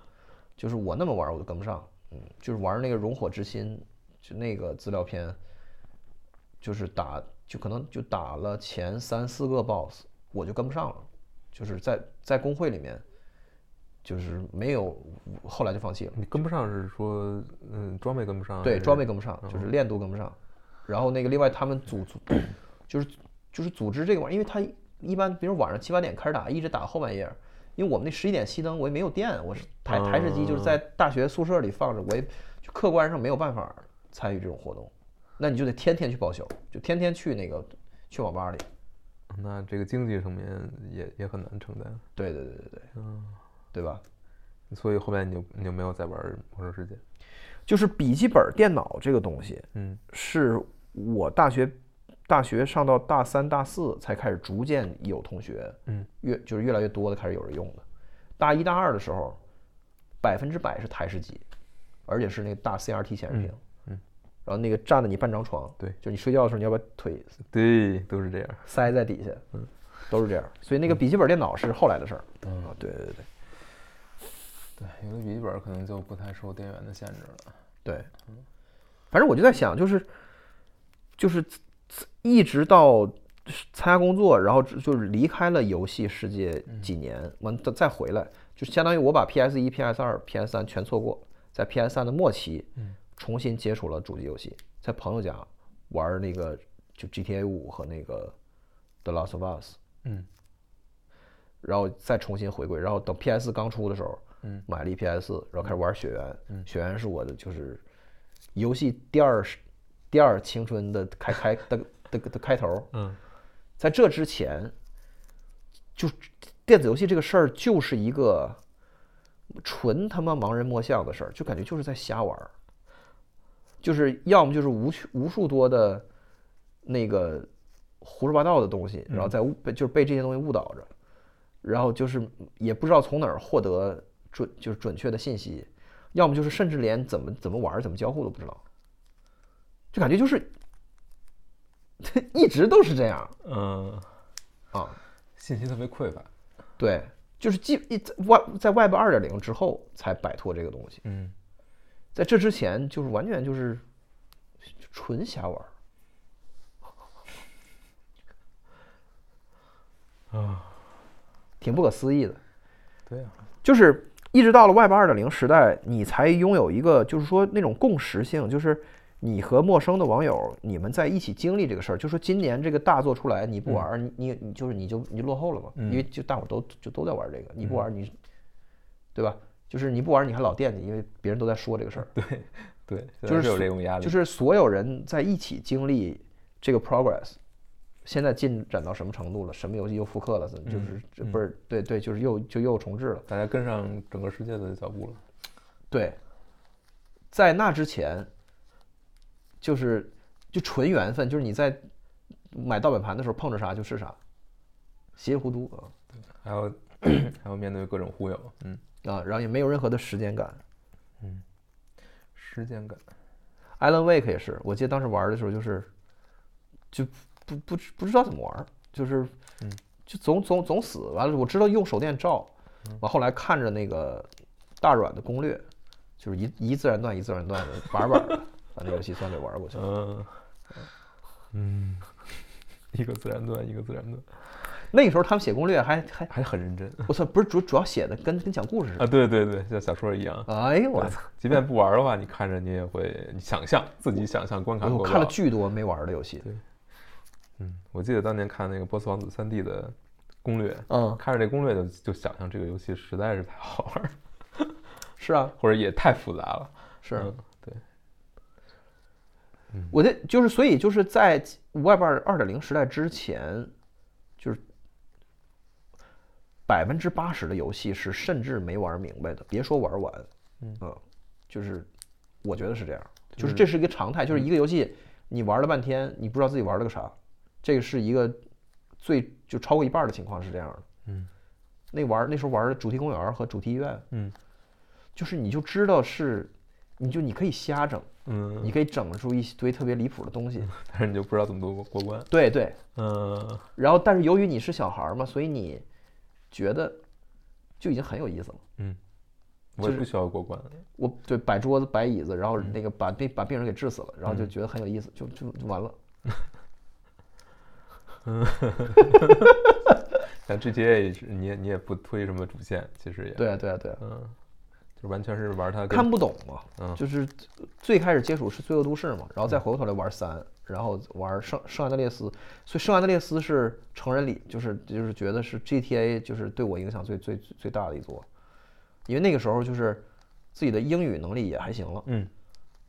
就是我那么玩儿我都跟不上，嗯，就是玩那个熔火之心，就那个资料片，就是打就可能就打了前三四个 BOSS，我就跟不上了，就是在在工会里面，就是没有，后来就放弃了。你跟不上是说，嗯，装备跟不上？对，装备跟不上，就是练度跟不上。然后那个另外他们组组就是就是组织这个玩意儿，因为他一般比如晚上七八点开始打，一直打后半夜。因为我们那十一点熄灯，我也没有电，我是台台式机就是在大学宿舍里放着，我也就客观上没有办法参与这种活动，那你就得天天去报销，就天天去那个去网吧里。那这个经济层面也也很难承担，对对对对对，对吧？所以后面你就你就没有再玩魔兽世界。就是笔记本电脑这个东西，嗯。是我大学大学上到大三、大四才开始逐渐有同学，嗯，越就是越来越多的开始有人用的。大一大二的时候，百分之百是台式机，而且是那个大 CRT 显示屏，嗯然后那个占了你半张床，对。就你睡觉的时候你要把腿对，都是这样。塞在底下，嗯，都是这样。所以那个笔记本电脑是后来的事儿，嗯。啊，对对对对，有的笔记本可能就不太受电源的限制了。对，反正我就在想，就是就是一直到参加工作，然后就是离开了游戏世界几年，完再再回来，就相当于我把 PS 一、PS 二、PS 三全错过，在 PS 三的末期，重新接触了主机游戏，在朋友家玩那个就 GTA 五和那个 The Last of Us，嗯然后再重新回归，然后等 PS 刚出的时候，嗯，买了一 PS，然后开始玩血缘，血缘是我的就是游戏第二第二青春的开开的的的开头，嗯。在这之前，就电子游戏这个事儿就是一个纯他妈盲人摸象的事儿，就感觉就是在瞎玩儿，就是要么就是无数无数多的那个胡说八道的东西，然后在误被就是被这些东西误导着，然后就是也不知道从哪儿获得准就是准确的信息，要么就是甚至连怎么怎么玩儿怎么交互都不知道，就感觉就是 [laughs] 一直都是这样。嗯，啊，信息特别匮乏。对，就是基一在 Web 在 Web 二点零之后才摆脱这个东西，嗯在这之前就是完全就是纯瞎玩儿。啊，挺不可思议的。对呀、就是一直到了 Web 二点零时代，你才拥有一个就是说那种共识性，就是你和陌生的网友，你们在一起经历这个事儿。就说今年这个大作出来，你不玩儿，你你你就是你就你就落后了嘛，因为就大伙儿都就都在玩这个，你不玩儿你，对吧？就是你不玩儿你还老惦记，因为别人都在说这个事儿。对对，就是是有这种压力。就是所有人在一起经历这个 progress，现在进展到什么程度了？什么游戏又复刻了？就是这不是对对，就是又就又重置了。大家跟上整个世界的脚步了。对，在那之前，就是就纯缘分，就是你在买盗版盘的时候碰着啥就是啥，稀里糊涂啊还有 [clears throat] 还有面对各种忽悠，嗯，啊，然后也没有任何的时间感。嗯时间感。Alan Wake 也是，我记得当时玩的时候就是，就不不知不知道怎么玩，就是，就总总总死。完了，我知道用手电照，完后来看着那个大软的攻略，就是一一自然段一自然段的玩玩的把那游戏算给玩过去了。嗯嗯，一个自然段，一个自然段，[laughs] 那个时候他们写攻略还还，还很认真我操，不是主主要写的跟跟讲故事似的啊！的。对对对，像小说一样。哎呦我操！即便不玩的话，你看着你也会你想象自己想象观看我看了巨多没玩的游戏。嗯，我记得当年看那个《波斯王子三 D》的攻略，嗯，看着这攻略就就想象这个游戏实在是太好玩儿，[laughs] 是啊，或者也太复杂了。是。嗯，对，我的就是，所以就是在 Web 二二点零时代之前，就是百分之八十的游戏是甚至没玩明白的，别说玩完。嗯就是我觉得是这样，就是这是一个常态，就是一个游戏你玩了半天，你不知道自己玩了个啥，这个是一个最就超过一半的情况是这样的。嗯，那玩那时候玩的主题公园和主题医院，嗯就是你就知道是，你就你可以瞎整，嗯，你可以整出一堆特别离谱的东西。[laughs] 但是你就不知道怎么过过关。对对，嗯然后但是由于你是小孩儿嘛，所以你觉得就已经很有意思了。嗯，我也不需要过关。我对摆桌子摆椅子，然后那个把病把病人给治死了，然后就觉得很有意思，就就就完了。[laughs] [laughs] 像 GTA 也是，你也你也不推什么主线，其实也。对啊对啊对啊，嗯，就完全是玩它看不懂嘛，嗯。就是最开始接触是《罪恶都市》嘛，然后再回过头来玩三，然后玩圣圣安德烈斯，所以圣安德烈斯是成人礼，就是就是觉得是 GTA 就是对我影响最最最大的一座，因为那个时候就是自己的英语能力也还行了，嗯。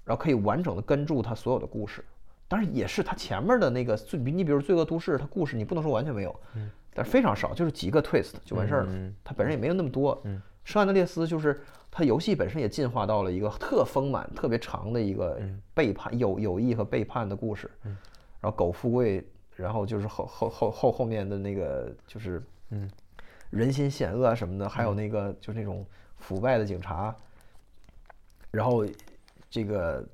然后可以完整的跟住他所有的故事。当然也是他前面的那个罪，你比如《罪恶都市》，它故事你不能说完全没有，但是非常少，就是几个 twist 就完事儿了。嗯它本身也没有那么多。嗯圣安德烈斯就是它游戏本身也进化到了一个特丰满、特别长的一个嗯背叛、友友谊和背叛的故事。然后苟富贵，然后就是后后后后后面的那个就是嗯人心险恶啊什么的，还有那个就是那种腐败的警察，然后这个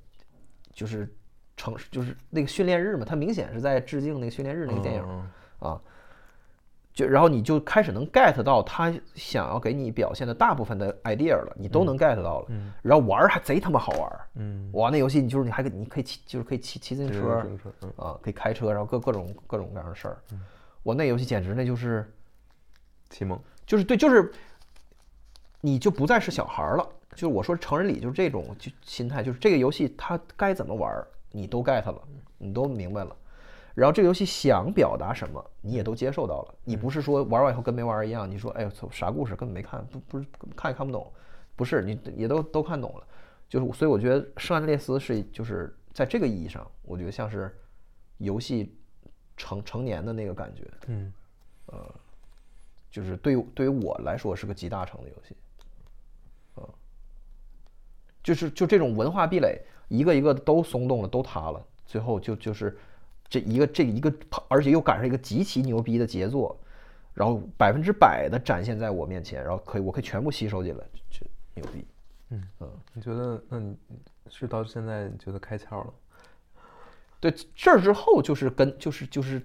就是城市就是那个训练日嘛，它明显是在致敬那个训练日那个电影嗯啊。就然后你就开始能 get 到他想要给你表现的大部分的 idea 了，你都能 get 到了。然后玩儿还贼他妈好玩儿，嗯，哇，那游戏你就是你还可你可以骑就是可以骑骑自行车嗯啊，可以开车，然后各各种各种各样的事儿。我那游戏简直那就是启蒙，就是对，就是你就不再是小孩儿了。就是我说成人礼就是这种就心态，就是这个游戏它该怎么玩儿，你都 get 了，你都明白了。然后这个游戏想表达什么，你也都接受到了。你不是说玩完以后跟没玩一样，你说哎呦操啥故事根本没看，不不是看也看不懂，不是你也都都看懂了。就是所以我觉得《圣安德列斯》是就是在这个意义上，我觉得像是游戏成成年的那个感觉。嗯呃就是对于对于我来说是个集大成的游戏，啊，就是就这种文化壁垒，一个一个都松动了，都塌了，最后就就是这一个这一个，而且又赶上一个极其牛逼的杰作，然后百分之百的展现在我面前，然后可以我可以全部吸收进来，这牛逼。嗯。嗯。你觉得那你是到现在你觉得开窍了？对，这儿之后就是跟就是就是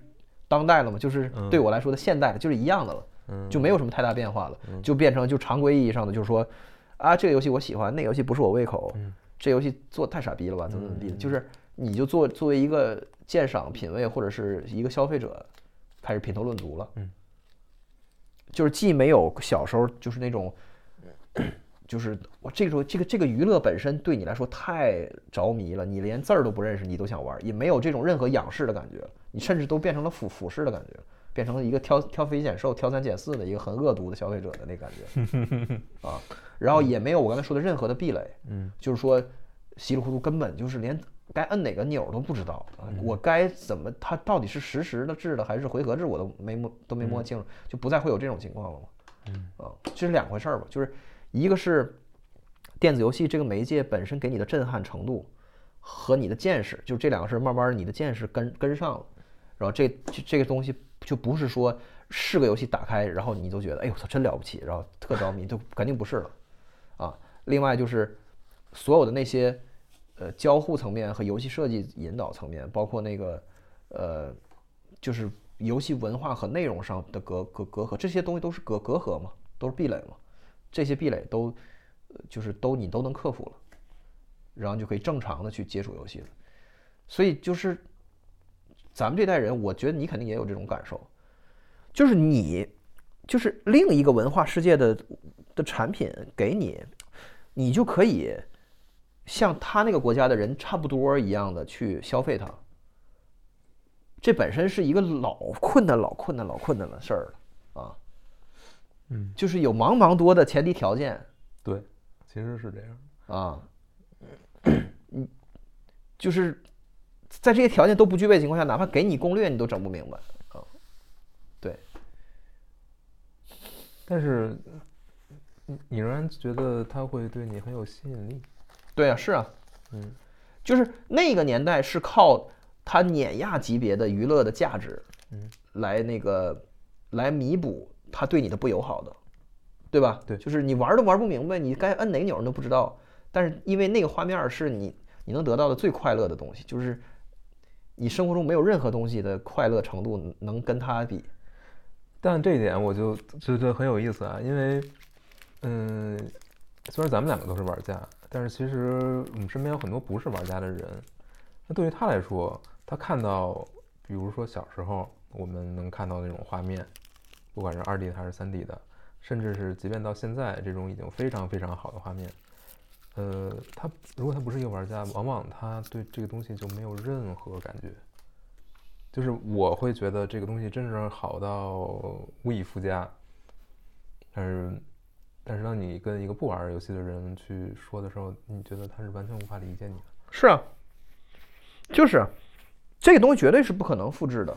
当代了嘛，就是对我来说的现代了，就是一样的了，就没有什么太大变化了，就变成就常规意义上的，就是说啊，这个游戏我喜欢，那个游戏不是我胃口，这游戏做太傻逼了吧，怎么怎么地的，就是你就作作为一个鉴赏品味或者是一个消费者，开始品头论足了，就是既没有小时候就是那种。就是我这个时候，这个这个娱乐本身对你来说太着迷了，你连字儿都不认识，你都想玩，也没有这种任何仰视的感觉，你甚至都变成了俯俯视的感觉，变成了一个挑挑肥拣瘦、挑三拣四的一个很恶毒的消费者的那感觉 [laughs] 啊。然后也没有我刚才说的任何的壁垒，嗯，就是说稀里糊涂根本就是连该摁哪个钮儿都不知道啊，我该怎么它到底是实时的制的还是回合制，我都没摸都没摸清楚，就不再会有这种情况了嘛。嗯。啊，这是两回事儿吧，就是一个是电子游戏这个媒介本身给你的震撼程度和你的见识，就这两个事儿，慢慢你的见识跟跟上了，然后这这这个东西就不是说是个游戏打开，然后你都觉得哎呦操真了不起，然后特着迷，就肯定不是了啊。另外就是所有的那些呃交互层面和游戏设计引导层面，包括那个呃就是游戏文化和内容上的隔隔隔阂，这些东西都是隔隔阂嘛，都是壁垒嘛。这些壁垒都就是都你都能克服了，然后就可以正常的去接触游戏了。所以就是咱们这代人，我觉得你肯定也有这种感受，就是你就是另一个文化世界的的产品给你，你就可以像他那个国家的人差不多一样的去消费它。这本身是一个老困难、老困难、老困难的事儿了啊。嗯，就是有茫茫多的前提条件对，其实是这样。啊，嗯，[coughs] 就是在这些条件都不具备的情况下，哪怕给你攻略，你都整不明白。啊。对，但是你你仍然觉得它会对你很有吸引力。对啊，是啊，嗯，就是那个年代是靠它碾压级别的娱乐的价值，嗯，来那个来弥补它对你的不友好的，对吧？对。就是你玩都玩不明白，你该摁哪个钮你都不知道，但是因为那个画面是你你能得到的最快乐的东西，就是你生活中没有任何东西的快乐程度能跟他比。但这一点我就觉得很有意思啊，因为，嗯，虽然咱们两个都是玩家，但是其实我们身边有很多不是玩家的人。那对于他来说，他看到，比如说小时候我们能看到那种画面，不管是二 D 还是三 D 的，甚至是即便到现在这种已经非常非常好的画面，呃，他如果他不是一个玩家，往往他对这个东西就没有任何感觉。就是我会觉得这个东西真是好到无以复加，但是，但是当你跟一个不玩游戏的人去说的时候，你觉得他是完全无法理解你的。是啊，就是这个东西绝对是不可能复制的，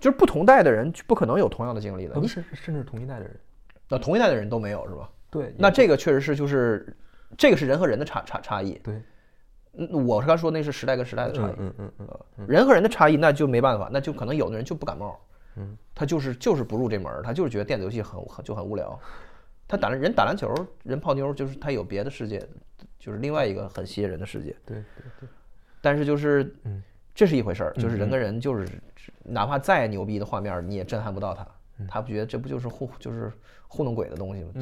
就是不同代的人不可能有同样的经历的。你不是，甚至同一代的人，那同一代的人都没有是吧？对，那这个确实是就是这个是人和人的差差差异。对，嗯，我是刚说那是时代跟时代的差异，嗯嗯嗯嗯，人和人的差异那就没办法，那就可能有的人就不感冒，嗯，他就是就是不入这门儿，他就是觉得电子游戏很很就很无聊。他打人打篮球，人泡妞，就是他有别的世界，就是另外一个很吸引人的世界。对对对，但是就是，嗯，这是一回事儿，就是人嗯跟人就是，哪怕再牛逼的画面，你也震撼不到他，嗯。他不觉得这不就是糊就是糊弄鬼的东西吗？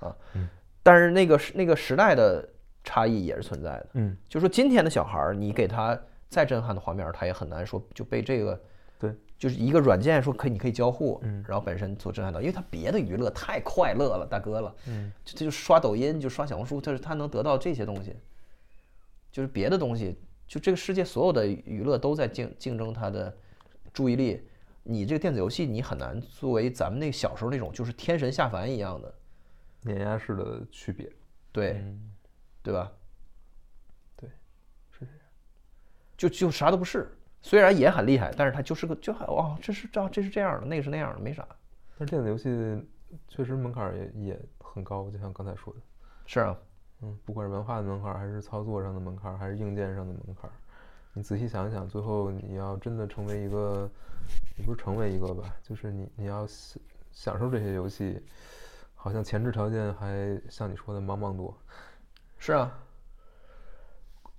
啊。[laughs] 嗯，但是那个时那个时代的差异也是存在的。嗯，就说今天的小孩儿，你给他再震撼的画面，他也很难说就被这个，对，就是一个软件说可以你可以交互，嗯。然后本身所震撼到，因为他别的娱乐太快乐了，大哥了，嗯，就这就刷抖音就刷小红书，他是他能得到这些东西，就是别的东西，就这个世界所有的娱乐都在竞竞争他的注意力，你这个电子游戏你很难作为咱们那个小时候那种就是天神下凡一样的，碾压式的区别，对，嗯，对吧？对，是这样，就就啥都不是，虽然也很厉害，但是它就是个就还哦，这是这这是这样的，那个是那样的，没啥。但是电子游戏确实门槛儿也也很高，就像刚才说的，是啊，嗯，不管是文化的门槛儿，还是操作上的门槛儿，还是硬件上的门槛儿，你仔细想一想，最后你要真的成为一个，也不是成为一个吧，就是你你要享享受这些游戏，好像前置条件还像你说的茫茫多。是啊。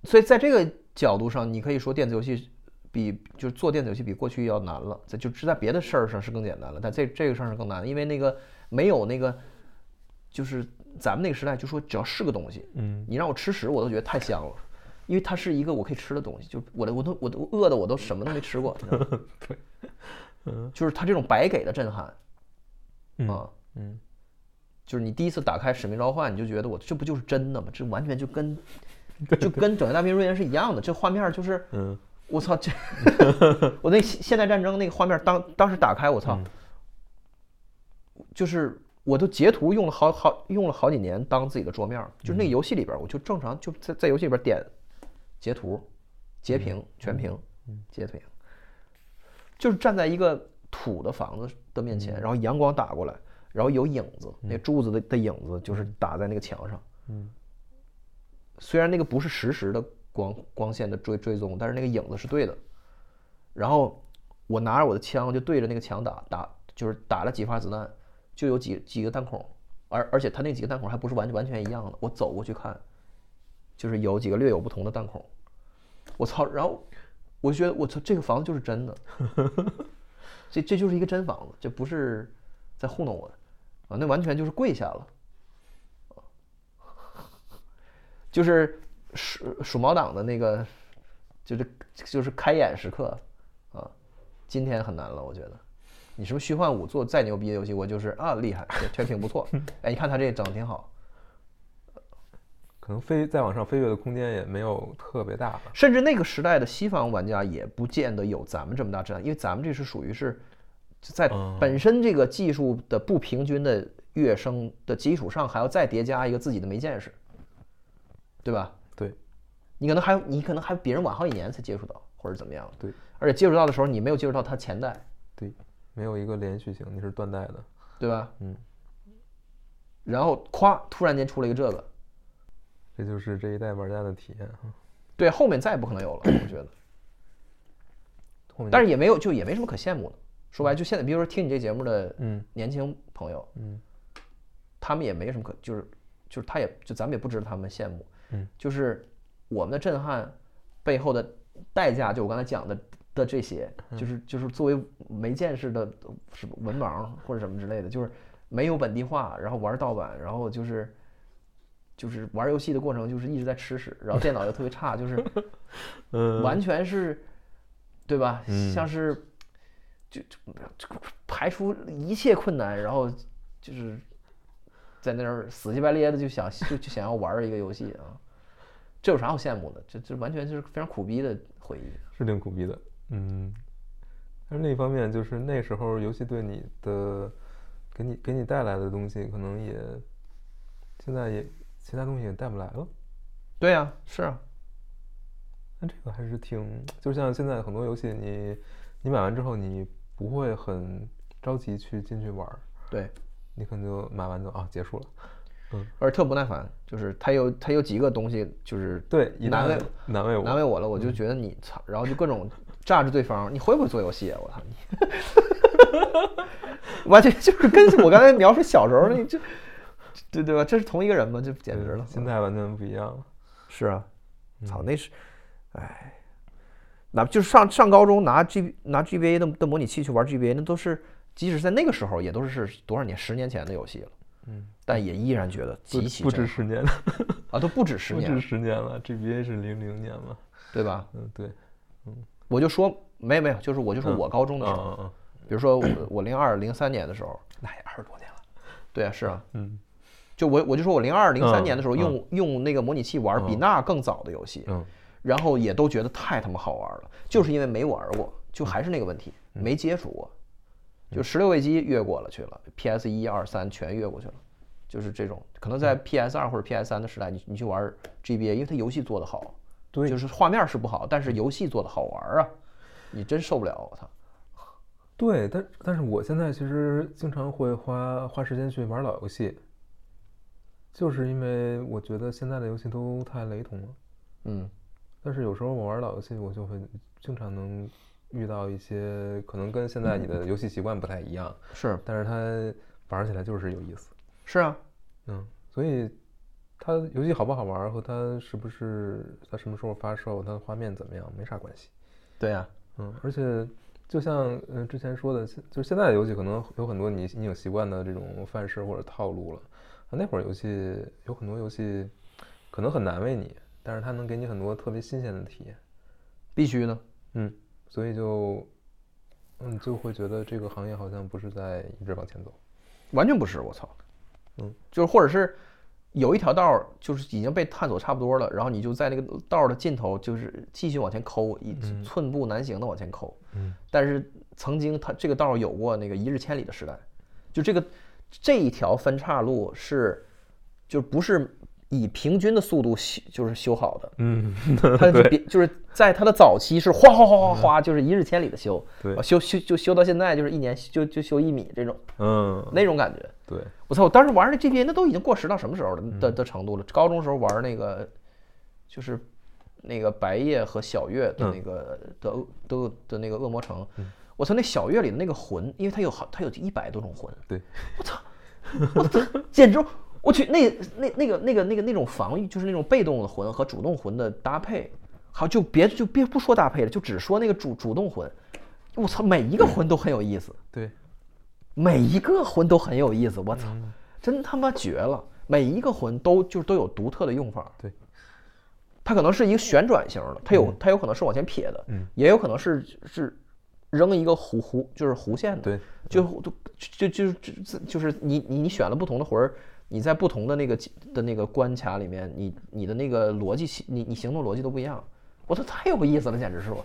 所以在这个角度上，你可以说电子游戏比就是做电子游戏比过去要难了，在就是在别的事儿上是更简单了，但这这个事儿是更难，因为那个没有那个，就是咱们那个时代就说只要是个东西，嗯。你让我吃屎我都觉得太香了，因为它是一个我可以吃的东西，就是我的我都我都饿的我都什么都没吃过，你知道吗？[laughs] 对，嗯就是它这种白给的震撼嗯啊。嗯，就是你第一次打开《使命召唤》，你就觉得我这不就是真的吗？这完全就跟 [laughs] 就跟《拯救大兵瑞恩》是一样的，这画面就是嗯。我操，这 [laughs] 我那现现代战争那个画面当当时打开，我操，就是我都截图用了好好用了好几年当自己的桌面，就是那个游戏里边，我就正常就在在游戏里边点截图、截屏、全屏、截屏，就是站在一个土的房子的面前，然后阳光打过来，然后有影子，那柱子的的影子就是打在那个墙上。嗯，虽然那个不是实时的光光线的追追踪，但是那个影子是对的。然后我拿着我的枪就对着那个墙打打，就是打了几发子弹，就有几几个弹孔，而而且它那几个弹孔还不是完完全一样的。我走过去看，就是有几个略有不同的弹孔。我操！然后我就觉得我操，这个房子就是真的，[laughs] 这这就是一个真房子，这不是在糊弄我的啊！那完全就是跪下了。就是鼠鼠毛党的那个，就是就是开眼时刻啊，今天很难了，我觉得。你什么虚幻五做再牛逼的游戏，我就是啊厉害，确确挺不错。[laughs] 哎，你看他这整的挺好，可能飞再往上飞跃的空间也没有特别大吧。甚至那个时代的西方玩家也不见得有咱们这么大质量，因为咱们这是属于是在嗯本身这个技术的不平均的跃升的基础上，还要再叠加一个自己的没见识，对吧？对，你可能还你可能还比人晚好几年才接触到，或者怎么样。对，而且接触到的时候，你没有接触到它前代，对，没有一个连续性，你是断代的。对吧？嗯。然后咵，突然间出了一个这个，这就是这一代玩家的体验哈。对，后面再也不可能有了，我觉得。但是也没有，就也没什么可羡慕的。说白，就现在，比如说听你这节目的嗯。年轻朋友，嗯。他们也没什么可，就是就是他也就咱们也不值得他们羡慕，嗯，就是我们的震撼背后的代价，就我刚才讲的的这些，嗯。就是就是作为没见识的什么文盲或者什么之类的，就是没有本地化，然后玩盗版，然后就是就是玩游戏的过程就是一直在吃屎，然后电脑又特别差，就是 [laughs] 嗯，完全是，对吧？嗯。像是就就就排除一切困难，然后就是在那儿死乞白咧的就想就就想要玩儿一个游戏啊，这有啥好羡慕的？这这完全就是非常苦逼的回忆。是挺苦逼的。嗯，但是另一方面，就是那时候游戏对你的给你给你带来的东西，可能也现在也其他东西也带不来了。对呀、是啊，那这个还是挺，就像现在很多游戏你，你买完之后，你不会很着急去进去玩儿，对，你可能就买完就啊结束了。嗯而且特不耐烦，就是他有他有几个东西就是对，一难为难为我，难为我了，我就觉得你操，然后就各种炸着对方，你会不会做游戏啊？我操你，[laughs] 完全就是跟我刚才描述小时候那这，对对吧？这是同一个人吗？这简直了，心态完全不一样了。是啊，操，那是，哎，那就是上上高中拿 G 拿 GBA 的的模拟器去玩 GBA，那都是即使在那个时候也都是多少年十年前的游戏了，嗯，但也依然觉得极其不止十年了，啊，都不止 [laughs] 十年不止年，十年了，GBA 是零零年嘛。对吧？嗯，对。嗯我就说没有没有，就是我就说嗯我高中的时候，嗯嗯比如说我我零二零三年的时候，那也二十多年了。[laughs] 对啊，是啊，嗯就我我就说我零二零三嗯年的时候嗯用用那个模拟器玩比嗯那更早的游戏，嗯然后也都觉得太他妈好玩了，就是因为没玩过，就还是那个问题，没接触过，就十六位机越过了去了，PS 一二三全越过去了，就是这种，可能在 PS 二或者 PS 三的时代，你你去玩 GBA，因为它游戏做得好，对。就是画面是不好，但是游戏做得好玩啊，你真受不了，我操，对，但但是我现在其实经常会花花时间去玩老游戏，就是因为我觉得现在的游戏都太雷同了。嗯，但是有时候我玩老游戏，我就会经常能遇到一些可能跟现在你的游戏习惯不太一样，是但是它玩起来就是有意思。是啊，嗯，所以它游戏好不好玩和它是不是它什么时候发售，它的画面怎么样没啥关系。对呀、嗯，而且就像嗯、呃之前说的，现就是现在的游戏可能有很多你你有习惯的这种范式或者套路了，啊那会儿游戏有很多游戏可能很难为你，但是它能给你很多特别新鲜的体验。必须呢，嗯，所以就嗯就会觉得这个行业好像不是在一直往前走。完全不是，我操，嗯，就是或者是有一条道儿就是已经被探索差不多了，然后你就在那个道儿的尽头就是继续往前抠，一寸步难行的往前抠，嗯，但是曾经它这个道儿有过那个一日千里的时代，就这个这一条分岔路是就不是以平均的速度修就是修好的，嗯，[laughs] 它就别就是在它的早期是哗哗哗哗哗，就是一日千里的修，对啊修修就修到现在就是一年就就修一米这种嗯，那种感觉。对，我操！我当时玩那 GBA 那都已经过时到什么时候了的的程度了？高中时候玩那个就是那个白夜和小月的那个的恶的的那个恶魔城，我操！那小月里的那个魂，因为它有好它有一百多种魂，对，我操我操，简直！我去，那那那个那个那个那种防御，就是那种被动的魂和主动魂的搭配，好，就别就别不说搭配了，就只说那个主主动魂，我操，每一个魂都很有意思，对，每一个魂都很有意思，我操，真他妈绝了！每一个魂都就是都有独特的用法，对，它可能是一个旋转型的，它有嗯。它有可能是往前撇的，嗯。也有可能是是扔一个弧弧，就是弧线的，对，就就就就就就是你你你选了不同的魂儿，你在不同的那个的那个关卡里面，你你的那个逻辑，你你行动逻辑都不一样。我操，太有意思了，简直是我。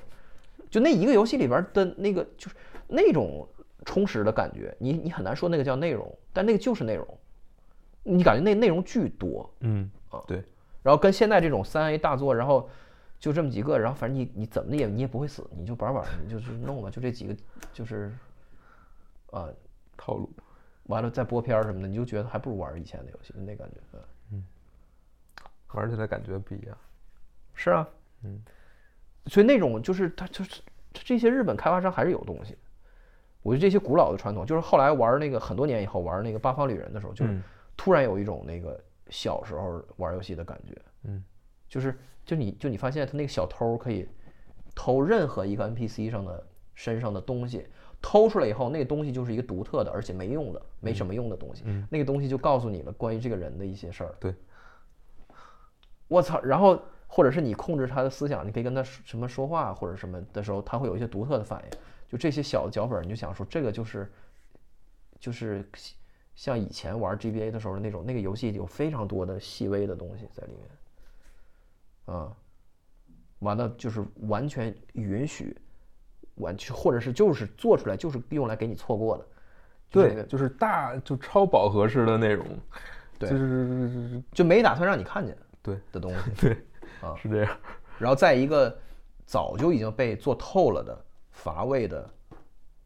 就那一个游戏里边的那个，就是那种充实的感觉，你你很难说那个叫内容，但那个就是内容。你感觉那内容巨多，嗯啊，对，然后跟现在这种三 A 大作，然后就这么几个，然后反正你你怎么的也你也不会死，你就玩玩，你就是弄吧，就这几个，就是啊，套路。完了再播片儿什么的，你就觉得还不如玩以前的游戏，那感觉，嗯，玩起来感觉不一样。是啊，嗯，所以那种就是他就是这些日本开发商还是有东西。我觉得这些古老的传统，就是后来玩那个很多年以后玩那个八方旅人的时候，就是嗯突然有一种那个小时候玩游戏的感觉。嗯，就是就你就你发现他那个小偷可以偷任何一个 NPC 上的身上的东西，偷出来以后，那个东西就是一个独特的，而且没用的、没什么用的东西。嗯那个东西就告诉你了关于这个人的一些事儿。对，我操！然后或者是你控制他的思想，你可以跟他什么说话或者什么的时候，他会有一些独特的反应。就这些小的脚本，你就想说这个就是就是像以前玩 GBA 的时候的那种，那个游戏有非常多的细微的东西在里面。啊，完了就是完全允许，完全或者是就是做出来就是用来给你错过的。对，就是大就超饱和式的那种，对就是就没打算让你看见对的东西。对，啊是这样。[laughs] 然后在一个早就已经被做透了的乏味的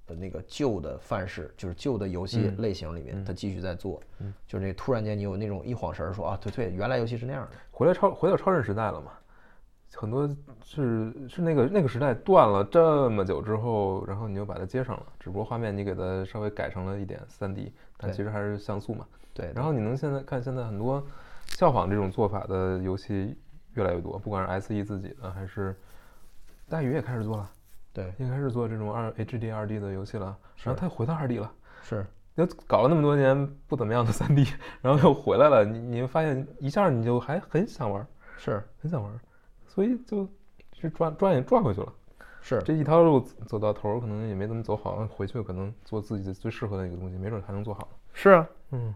的那个旧的范式，就是旧的游戏嗯类型里面，他继续在做，就是那突然间你有那种一晃神儿说啊，对对，原来游戏是那样的，回来超回到超人时代了嘛？很多是是那个那个时代断了这么久之后，然后你又把它接上了，只不过画面你给它稍微改成了一点三 D，但其实还是像素嘛。对，然后你能现在看现在很多效仿这种做法的游戏越来越多，不管是 SE 自己的还是大宇也开始做了，对。也开始做这种二 HD 二 D 的游戏了，然后它回到二 D 了。是。又搞了那么多年不怎么样的三 D，然后又回来了，你你会发现一下你就还很想玩，是。很想玩，所以就是转转也转回去了。是，这一条路走到头，可能也没怎么走好，回去可能做自己最适合的一个东西，没准还能做好。是啊，嗯，